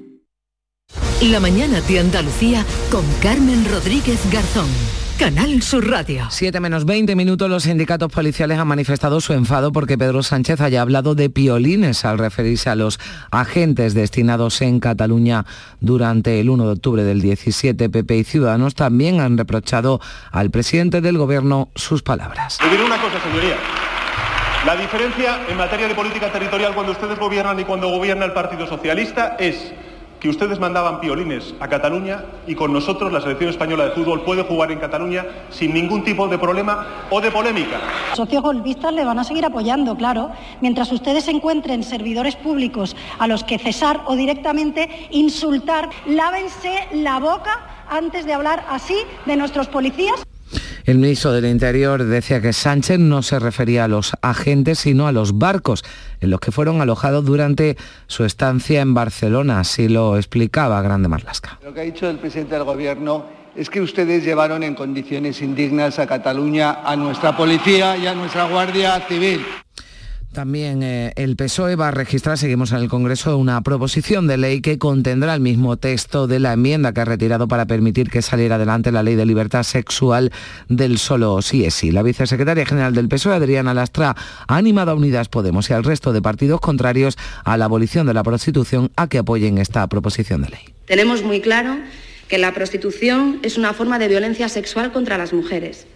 La mañana de Andalucía con Carmen Rodríguez Garzón. Canal Sur Radio. 7 menos 20 minutos los sindicatos policiales han manifestado su enfado porque Pedro Sánchez haya hablado de piolines al referirse a los agentes destinados en Cataluña durante el 1 de octubre del 17. PP y Ciudadanos también han reprochado al presidente del gobierno sus palabras. Le diré una cosa, señoría. La diferencia en materia de política territorial cuando ustedes gobiernan y cuando gobierna el Partido Socialista es que ustedes mandaban piolines a Cataluña y con nosotros la selección española de fútbol puede jugar en Cataluña sin ningún tipo de problema o de polémica. Los socios golpistas le van a seguir apoyando, claro, mientras ustedes encuentren servidores públicos a los que cesar o directamente insultar, lávense la boca antes de hablar así de nuestros policías. El ministro del Interior decía que Sánchez no se refería a los agentes, sino a los barcos en los que fueron alojados durante su estancia en Barcelona. Así lo explicaba Grande Marlasca. Lo que ha dicho el presidente del Gobierno es que ustedes llevaron en condiciones indignas a Cataluña a nuestra policía y a nuestra Guardia Civil. También eh, el PSOE va a registrar, seguimos en el Congreso, una proposición de ley que contendrá el mismo texto de la enmienda que ha retirado para permitir que saliera adelante la ley de libertad sexual del solo sí es sí. La vicesecretaria general del PSOE, Adriana Lastra, ha animado a Unidas Podemos y al resto de partidos contrarios a la abolición de la prostitución a que apoyen esta proposición de ley. Tenemos muy claro que la prostitución es una forma de violencia sexual contra las mujeres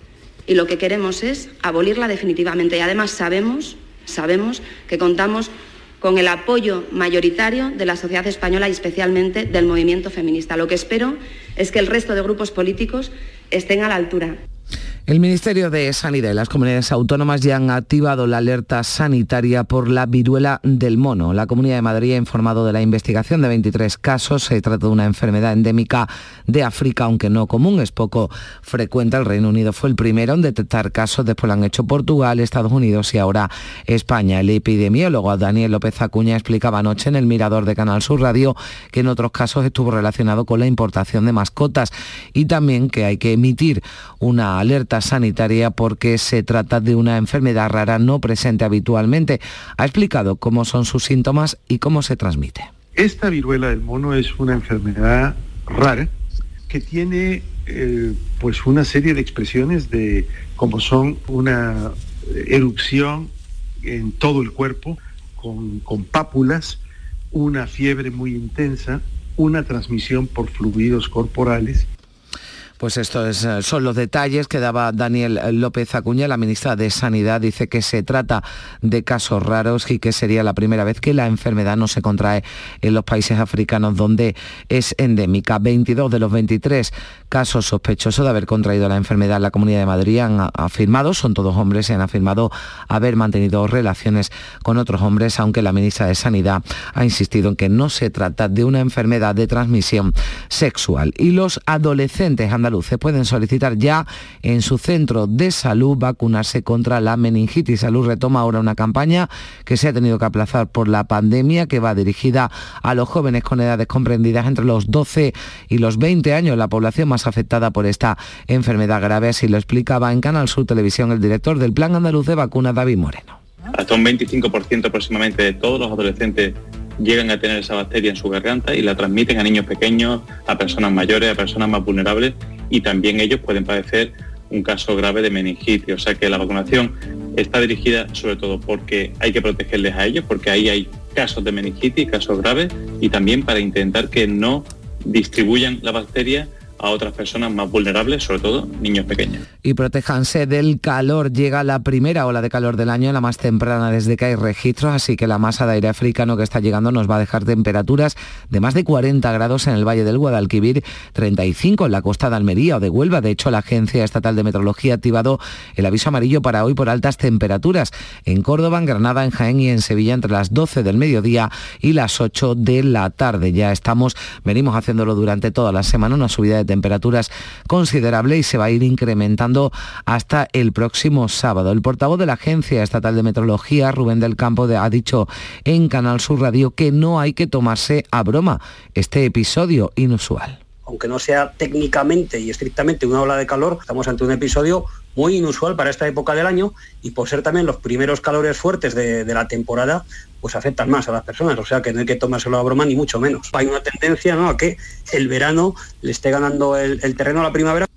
y lo que queremos es abolirla definitivamente y además sabemos Sabemos que contamos con el apoyo mayoritario de la sociedad española y especialmente del movimiento feminista. Lo que espero es que el resto de grupos políticos estén a la altura. El Ministerio de Sanidad y las comunidades autónomas ya han activado la alerta sanitaria por la viruela del mono. La Comunidad de Madrid ha informado de la investigación de 23 casos. Se trata de una enfermedad endémica de África, aunque no común, es poco frecuente. El Reino Unido fue el primero en detectar casos, después lo han hecho Portugal, Estados Unidos y ahora España. El epidemiólogo Daniel López Acuña explicaba anoche en el Mirador de Canal Sur Radio que en otros casos estuvo relacionado con la importación de mascotas y también que hay que emitir una alerta sanitaria porque se trata de una enfermedad rara no presente habitualmente. Ha explicado cómo son sus síntomas y cómo se transmite. Esta viruela del mono es una enfermedad rara que tiene eh, pues una serie de expresiones de como son una erupción en todo el cuerpo con, con pápulas, una fiebre muy intensa, una transmisión por fluidos corporales pues estos eh, son los detalles que daba Daniel López Acuña, la ministra de Sanidad. Dice que se trata de casos raros y que sería la primera vez que la enfermedad no se contrae en los países africanos donde es endémica. 22 de los 23 casos sospechosos de haber contraído la enfermedad en la Comunidad de Madrid han afirmado, son todos hombres, y han afirmado haber mantenido relaciones con otros hombres, aunque la ministra de Sanidad ha insistido en que no se trata de una enfermedad de transmisión sexual. Y los adolescentes han andaluces pueden solicitar ya en su centro de salud vacunarse contra la meningitis. Salud retoma ahora una campaña que se ha tenido que aplazar por la pandemia que va dirigida a los jóvenes con edades comprendidas entre los 12 y los 20 años, la población más afectada por esta enfermedad grave, así lo explicaba en Canal Sur Televisión el director del Plan Andaluz de Vacunas, David Moreno. Hasta un 25% aproximadamente de todos los adolescentes llegan a tener esa bacteria en su garganta y la transmiten a niños pequeños, a personas mayores, a personas más vulnerables y también ellos pueden padecer un caso grave de meningitis. O sea que la vacunación está dirigida sobre todo porque hay que protegerles a ellos, porque ahí hay casos de meningitis, casos graves, y también para intentar que no distribuyan la bacteria a otras personas más vulnerables, sobre todo niños pequeños. Y protéjanse del calor. Llega la primera ola de calor del año, la más temprana desde que hay registros, así que la masa de aire africano que está llegando nos va a dejar temperaturas de más de 40 grados en el Valle del Guadalquivir, 35 en la costa de Almería o de Huelva. De hecho, la Agencia Estatal de Meteorología ha activado el aviso amarillo para hoy por altas temperaturas en Córdoba, en Granada, en Jaén y en Sevilla entre las 12 del mediodía y las 8 de la tarde. Ya estamos, venimos haciéndolo durante toda la semana, una subida de temperaturas considerable y se va a ir incrementando hasta el próximo sábado. El portavoz de la Agencia Estatal de Meteorología, Rubén del Campo, ha dicho en Canal Sur Radio que no hay que tomarse a broma este episodio inusual aunque no sea técnicamente y estrictamente una ola de calor, estamos ante un episodio muy inusual para esta época del año y por ser también los primeros calores fuertes de, la temporada, pues afectan más a las personas, o sea que no hay que tomárselo a broma ni mucho menos. Hay una tendencia ¿no? a que el verano le esté ganando el terreno a la primavera.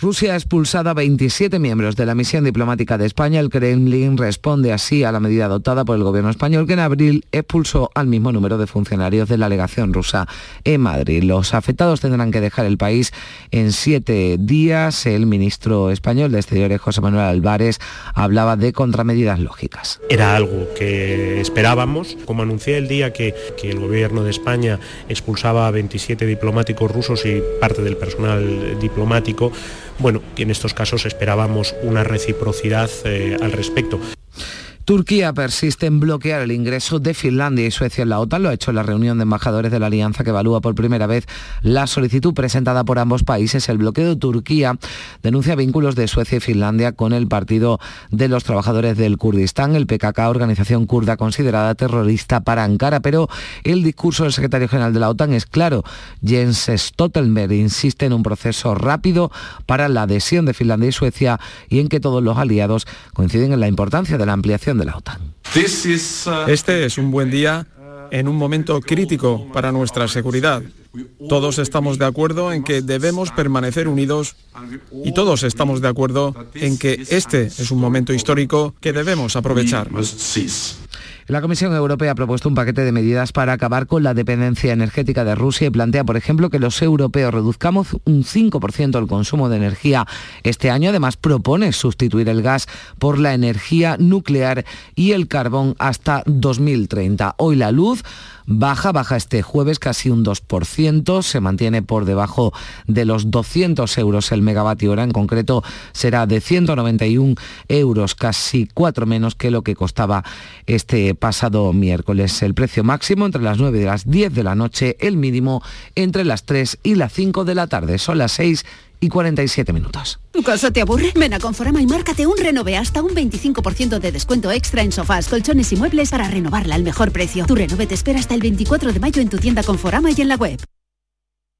Rusia ha expulsado a 27 miembros de la misión diplomática de España. El Kremlin responde así a la medida adoptada por el gobierno español que en abril expulsó al mismo número de funcionarios de la legación rusa en Madrid. Los afectados tendrán que dejar el país en siete días. El ministro español de Exteriores, José Manuel Álvarez, hablaba de contramedidas lógicas. Era algo que esperábamos. Como anuncié el día que el gobierno de España expulsaba a 27 diplomáticos rusos y parte del personal diplomático, bueno, en estos casos esperábamos una reciprocidad eh, al respecto. Turquía persiste en bloquear el ingreso de Finlandia y Suecia en la OTAN. Lo ha hecho la reunión de embajadores de la alianza que evalúa por primera vez la solicitud presentada por ambos países. El bloqueo de Turquía denuncia vínculos de Suecia y Finlandia con el Partido de los Trabajadores del Kurdistán, el PKK, organización kurda considerada terrorista para Ankara. Pero el discurso del secretario general de la OTAN es claro. Jens Stoltenberg insiste en un proceso rápido para la adhesión de Finlandia y Suecia y en que todos los aliados coinciden en la importancia de la ampliación de la OTAN. Este es un buen día en un momento crítico para nuestra seguridad. Todos estamos de acuerdo en que debemos permanecer unidos y todos estamos de acuerdo en que este es un momento histórico que debemos aprovechar. La Comisión Europea ha propuesto un paquete de medidas para acabar con la dependencia energética de Rusia y plantea, por ejemplo, que los europeos reduzcamos un 5% el consumo de energía este año. Además, propone sustituir el gas por la energía nuclear y el carbón hasta 2030. Hoy la luz baja, baja este jueves casi un 2%, se mantiene por debajo de los 200 euros el megavatio hora, en concreto será de 191 euros, casi cuatro menos que lo que costaba este pasado miércoles. El precio máximo entre las 9 y las 10 de la noche, el mínimo entre las 3 y las 5 de la tarde, son las 6 y 47 minutos. ¿Tu casa te aburre? Ven a Conforama y márcate un renove hasta un 25% de descuento extra en sofás, colchones y muebles para renovarla al mejor precio. Tu renove te espera hasta el 24 de mayo en tu tienda Conforama y en la web.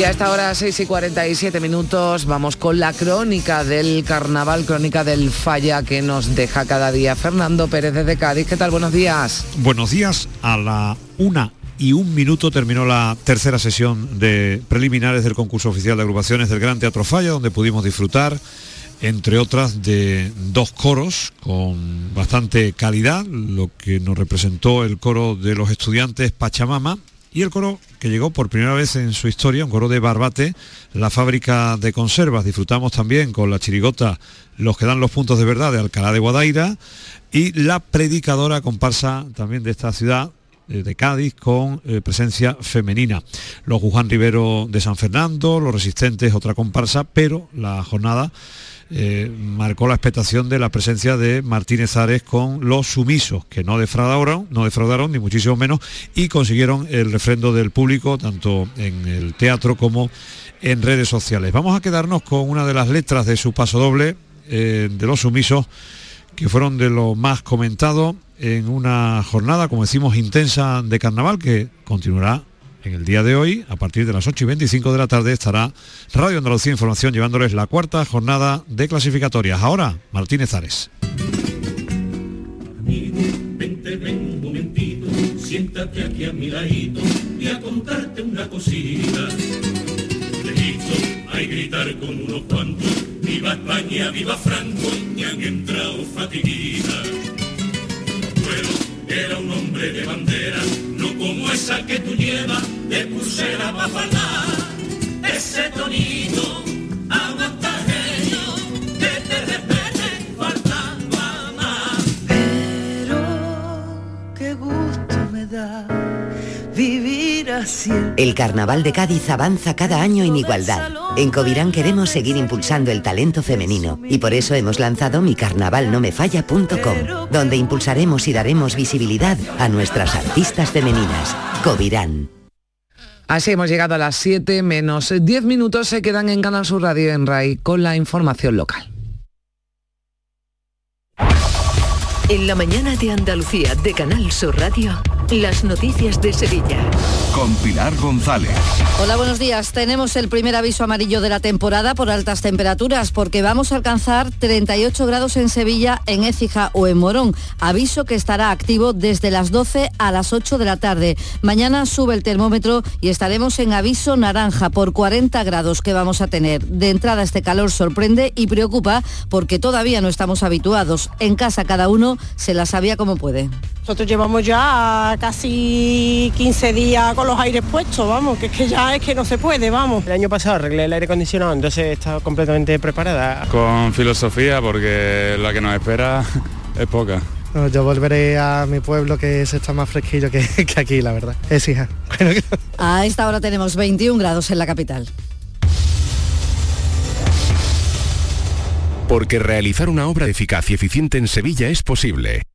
Y a esta hora, 6 y 47 minutos, vamos con la crónica del carnaval, crónica del falla que nos deja cada día Fernando Pérez de Cádiz. ¿Qué tal? Buenos días. Buenos días. A la una y un minuto terminó la tercera sesión de preliminares del concurso oficial de agrupaciones del Gran Teatro Falla, donde pudimos disfrutar, entre otras, de dos coros con bastante calidad, lo que nos representó el coro de los estudiantes Pachamama y el coro que llegó por primera vez en su historia, un coro de Barbate, la fábrica de conservas. Disfrutamos también con la chirigota Los que dan los puntos de verdad de Alcalá de Guadaira y la predicadora comparsa también de esta ciudad eh, de Cádiz con eh, presencia femenina. Los Guján Rivero de San Fernando, los resistentes, otra comparsa, pero la jornada eh, marcó la expectación de la presencia de Martínez Ares con los sumisos, que no defraudaron, no defraudaron ni muchísimo menos, y consiguieron el refrendo del público, tanto en el teatro como en redes sociales. Vamos a quedarnos con una de las letras de su paso doble, eh, de los sumisos, que fueron de lo más comentado en una jornada, como decimos, intensa de carnaval que continuará en el día de hoy, a partir de las 8 y 25 de la tarde, estará Radio Andalucía Información llevándoles la cuarta jornada de clasificatorias. Ahora, Martínez Ares. siéntate aquí a mi ladito y a contarte una cosita. a gritar con unos cuantos, viva España, viva Franco, y han entrado fatiguitas. Bueno, era un hombre de bandera, como esa que tú llevas, de pulsera pa' faltar, ese tonito, aguanta genio, que te respete, faltaba más. Pero, qué gusto me da vivir. El Carnaval de Cádiz avanza cada año en igualdad. En Covirán queremos seguir impulsando el talento femenino y por eso hemos lanzado micarnavalnomefalla.com, donde impulsaremos y daremos visibilidad a nuestras artistas femeninas. Covirán. Así hemos llegado a las 7 menos 10 minutos, se quedan en Canal Sur Radio en RAI con la información local. En la mañana de Andalucía de Canal Sur Radio. Las noticias de Sevilla. Con Pilar González. Hola, buenos días. Tenemos el primer aviso amarillo de la temporada por altas temperaturas porque vamos a alcanzar 38 grados en Sevilla, en Écija o en Morón. Aviso que estará activo desde las 12 a las 8 de la tarde. Mañana sube el termómetro y estaremos en aviso naranja por 40 grados que vamos a tener. De entrada este calor sorprende y preocupa porque todavía no estamos habituados. En casa cada uno se la sabía como puede. Nosotros llevamos ya casi 15 días con los aires puestos, vamos, que es que ya es que no se puede, vamos. El año pasado arreglé el aire acondicionado, entonces está completamente preparada. Con filosofía, porque la que nos espera es poca. yo volveré a mi pueblo que se está más fresquillo que, que aquí, la verdad. Es hija. a esta hora tenemos 21 grados en la capital. Porque realizar una obra eficaz y eficiente en Sevilla es posible.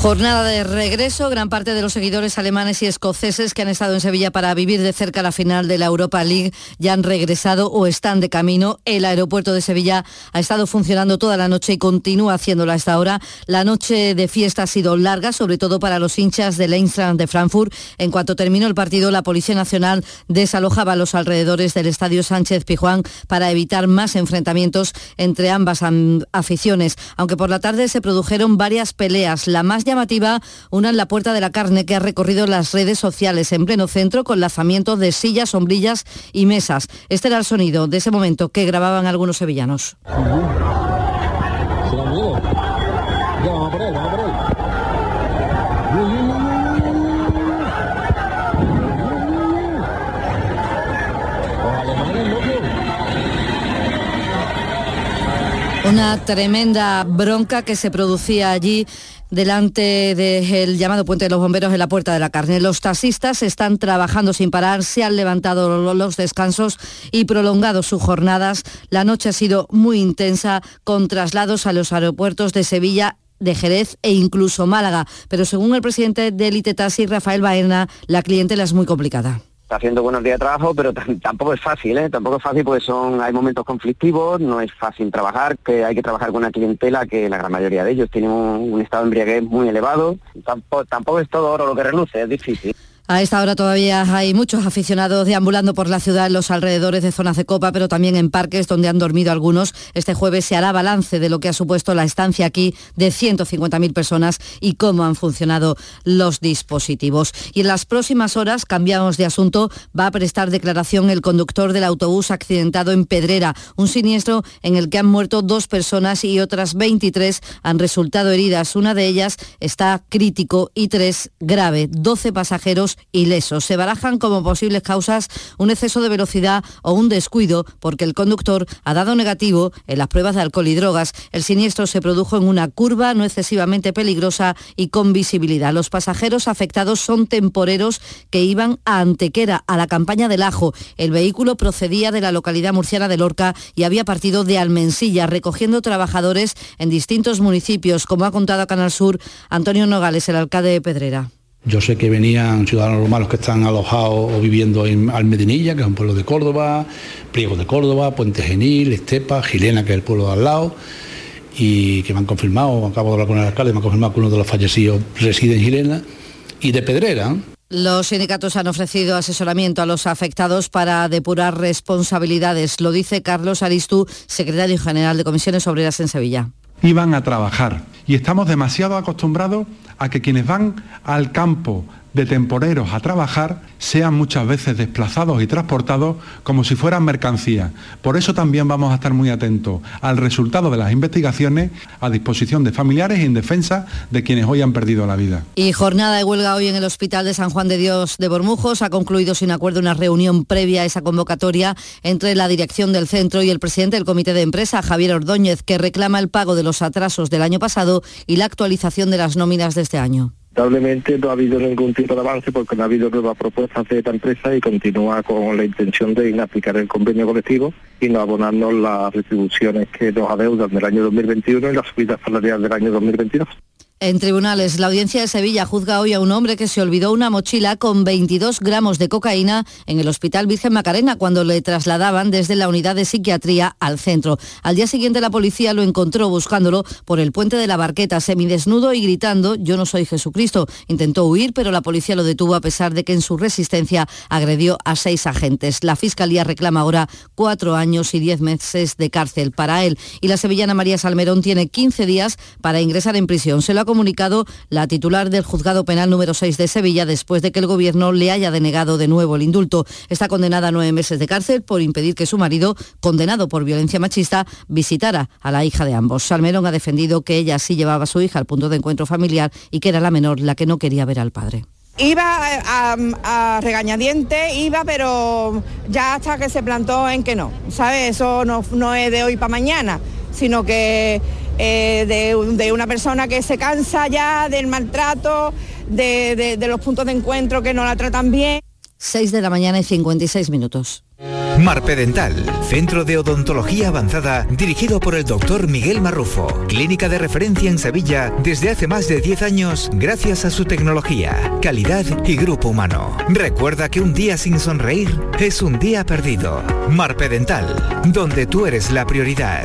Jornada de regreso, gran parte de los seguidores alemanes y escoceses que han estado en Sevilla para vivir de cerca la final de la Europa League ya han regresado o están de camino. El aeropuerto de Sevilla ha estado funcionando toda la noche y continúa haciéndolo a esta hora. La noche de fiesta ha sido larga, sobre todo para los hinchas del Eintracht de Frankfurt. En cuanto terminó el partido, la Policía Nacional desalojaba los alrededores del Estadio Sánchez Pijuán para evitar más enfrentamientos entre ambas aficiones. Aunque por la tarde se produjeron varias peleas. La más llamativa, una en la Puerta de la Carne que ha recorrido las redes sociales en pleno centro con lanzamientos de sillas, sombrillas y mesas. Este era el sonido de ese momento que grababan algunos sevillanos. Una tremenda bronca que se producía allí delante del llamado puente de los bomberos en la Puerta de la Carne. Los taxistas están trabajando sin parar, se han levantado los descansos y prolongado sus jornadas. La noche ha sido muy intensa con traslados a los aeropuertos de Sevilla de Jerez e incluso Málaga. Pero según el presidente del ITE Taxi, Rafael Baena, la clientela es muy complicada está haciendo buenos días de trabajo, pero tampoco es fácil, ¿eh? Tampoco es fácil porque son, hay momentos conflictivos, no es fácil trabajar, que hay que trabajar con una clientela que la gran mayoría de ellos tienen un, estado de embriaguez muy elevado. Tampoco, tampoco es todo oro lo que reluce, es difícil. A esta hora todavía hay muchos aficionados deambulando por la ciudad en los alrededores de zonas de copa, pero también en parques donde han dormido algunos. Este jueves se hará balance de lo que ha supuesto la estancia aquí de 150.000 personas y cómo han funcionado los dispositivos. Y en las próximas horas, cambiamos de asunto, va a prestar declaración el conductor del autobús accidentado en Pedrera, un siniestro en el que han muerto dos personas y otras 23 han resultado heridas. Una de ellas está crítico y tres grave. 12 pasajeros ilesos. Se barajan como posibles causas un exceso de velocidad o un descuido porque el conductor ha dado negativo en las pruebas de alcohol y drogas. El siniestro se produjo en una curva no excesivamente peligrosa y con visibilidad. Los pasajeros afectados son temporeros que iban a Antequera, a la campaña del Ajo. El vehículo procedía de la localidad murciana de Lorca y había partido de Almensilla, recogiendo trabajadores en distintos municipios, como ha contado Canal Sur Antonio Nogales, el alcalde de Pedrera. Yo sé que venían ciudadanos romanos que están alojados o viviendo en Almedinilla, que es un pueblo de Córdoba, Pliego de Córdoba, Puente Genil, Estepa, Gilena, que es el pueblo de al lado, y que me han confirmado, acabo de hablar con el alcalde, me han confirmado que uno de los fallecidos reside en Gilena, y de Pedrera. Los sindicatos han ofrecido asesoramiento a los afectados para depurar responsabilidades. Lo dice Carlos Aristú, secretario general de Comisiones Obreras en Sevilla. Iban a trabajar y estamos demasiado acostumbrados a que quienes van al campo de temporeros a trabajar sean muchas veces desplazados y transportados como si fueran mercancías. Por eso también vamos a estar muy atentos al resultado de las investigaciones a disposición de familiares y en defensa de quienes hoy han perdido la vida. Y jornada de huelga hoy en el Hospital de San Juan de Dios de Bormujos. Ha concluido sin acuerdo una reunión previa a esa convocatoria entre la dirección del centro y el presidente del comité de empresa, Javier Ordóñez, que reclama el pago de los atrasos del año pasado y la actualización de las nóminas de este año. Lamentablemente no ha habido ningún tipo de avance porque no ha habido nuevas propuestas de esta empresa y continúa con la intención de inaplicar el convenio colectivo y no abonarnos las retribuciones que nos adeudan del año 2021 y las subidas salariales del año 2022. En tribunales, la audiencia de Sevilla juzga hoy a un hombre que se olvidó una mochila con 22 gramos de cocaína en el Hospital Virgen Macarena cuando le trasladaban desde la unidad de psiquiatría al centro. Al día siguiente la policía lo encontró buscándolo por el puente de la Barqueta, semidesnudo y gritando yo no soy Jesucristo. Intentó huir, pero la policía lo detuvo a pesar de que en su resistencia agredió a seis agentes. La fiscalía reclama ahora cuatro años y diez meses de cárcel para él. Y la sevillana María Salmerón tiene 15 días para ingresar en prisión. Se lo comunicado la titular del Juzgado Penal número 6 de Sevilla después de que el Gobierno le haya denegado de nuevo el indulto. Está condenada a nueve meses de cárcel por impedir que su marido, condenado por violencia machista, visitara a la hija de ambos. Salmerón ha defendido que ella sí llevaba a su hija al punto de encuentro familiar y que era la menor la que no quería ver al padre. Iba a, a, regañadiente, iba, pero ya hasta que se plantó en que no, ¿sabes? Eso no, no es de hoy para mañana, sino que eh, de, una persona que se cansa ya del maltrato, de, de los puntos de encuentro que no la tratan bien. 6 de la mañana y 56 minutos. Marpedental, centro de odontología avanzada dirigido por el doctor Miguel Marrufo, clínica de referencia en Sevilla desde hace más de 10 años gracias a su tecnología, calidad y grupo humano. Recuerda que un día sin sonreír es un día perdido. Marpedental, donde tú eres la prioridad.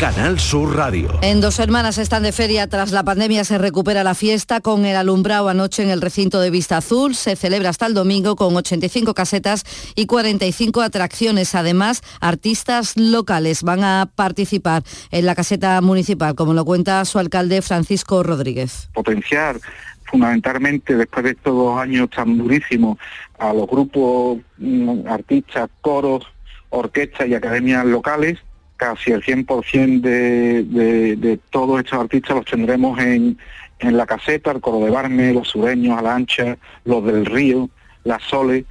Canal Sur Radio. En Dos Hermanas están de feria. Tras la pandemia se recupera la fiesta con el alumbrado anoche en el recinto de Vista Azul. Se celebra hasta el domingo con 85 casetas y 45 atracciones. Además, artistas locales van a participar en la caseta municipal, como lo cuenta su alcalde Francisco Rodríguez. Potenciar fundamentalmente después de estos dos años tan durísimos a los grupos, mm, artistas, coros, orquestas y academias locales casi el 100% de, de, de todos estos artistas los tendremos en, en la caseta, el coro de Barme, los sureños, a la ancha, los del río, las soles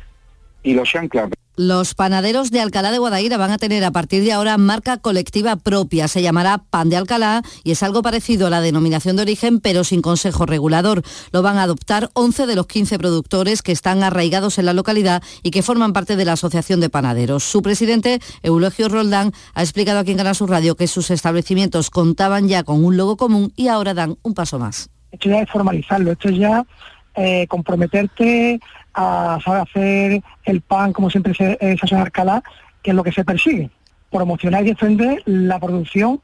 y los chanclas. Los panaderos de Alcalá de Guadaira van a tener a partir de ahora marca colectiva propia. Se llamará Pan de Alcalá y es algo parecido a la denominación de origen, pero sin consejo regulador. Lo van a adoptar 11 de los 15 productores que están arraigados en la localidad y que forman parte de la Asociación de Panaderos. Su presidente, Eulogio Roldán, ha explicado aquí en Canal Sur Radio que sus establecimientos contaban ya con un logo común y ahora dan un paso más. Esto ya es formalizarlo, esto es ya eh, comprometerte a saber hacer el pan como siempre se, se hace en Alcalá, que es lo que se persigue, promocionar y defender la producción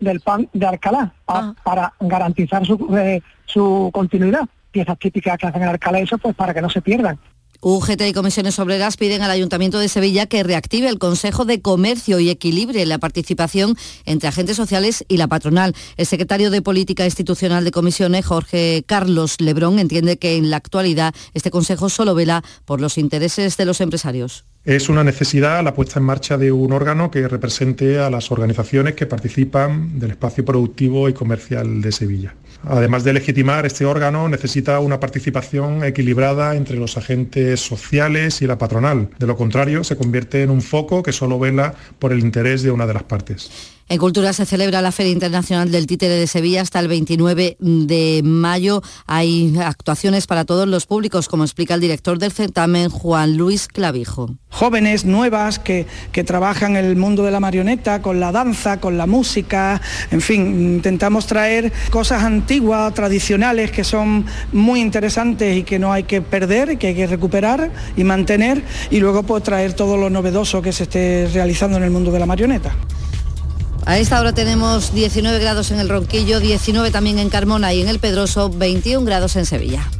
del pan de Alcalá pa- para garantizar su, eh, su continuidad. Piezas típicas que hacen en Alcalá, eso pues para que no se pierdan. UGT y comisiones obreras piden al Ayuntamiento de Sevilla que reactive el Consejo de Comercio y equilibre la participación entre agentes sociales y la patronal. El secretario de Política Institucional de Comisiones, Jorge Carlos Lebrón, entiende que en la actualidad este Consejo solo vela por los intereses de los empresarios. Es una necesidad la puesta en marcha de un órgano que represente a las organizaciones que participan del espacio productivo y comercial de Sevilla. Además de legitimar este órgano, necesita una participación equilibrada entre los agentes sociales y la patronal. De lo contrario, se convierte en un foco que solo vela por el interés de una de las partes. En Cultura se celebra la Feria Internacional del Títere de Sevilla hasta el 29 de mayo. Hay actuaciones para todos los públicos, como explica el director del certamen, Juan Luis Clavijo. Jóvenes nuevas que, que trabajan en el mundo de la marioneta, con la danza, con la música, en fin, intentamos traer cosas antiguas, tradicionales, que son muy interesantes y que no hay que perder, que hay que recuperar y mantener, y luego pues traer todo lo novedoso que se esté realizando en el mundo de la marioneta. A esta hora tenemos 19 grados en el Ronquillo, 19 también en Carmona y en el Pedroso, 21 grados en Sevilla.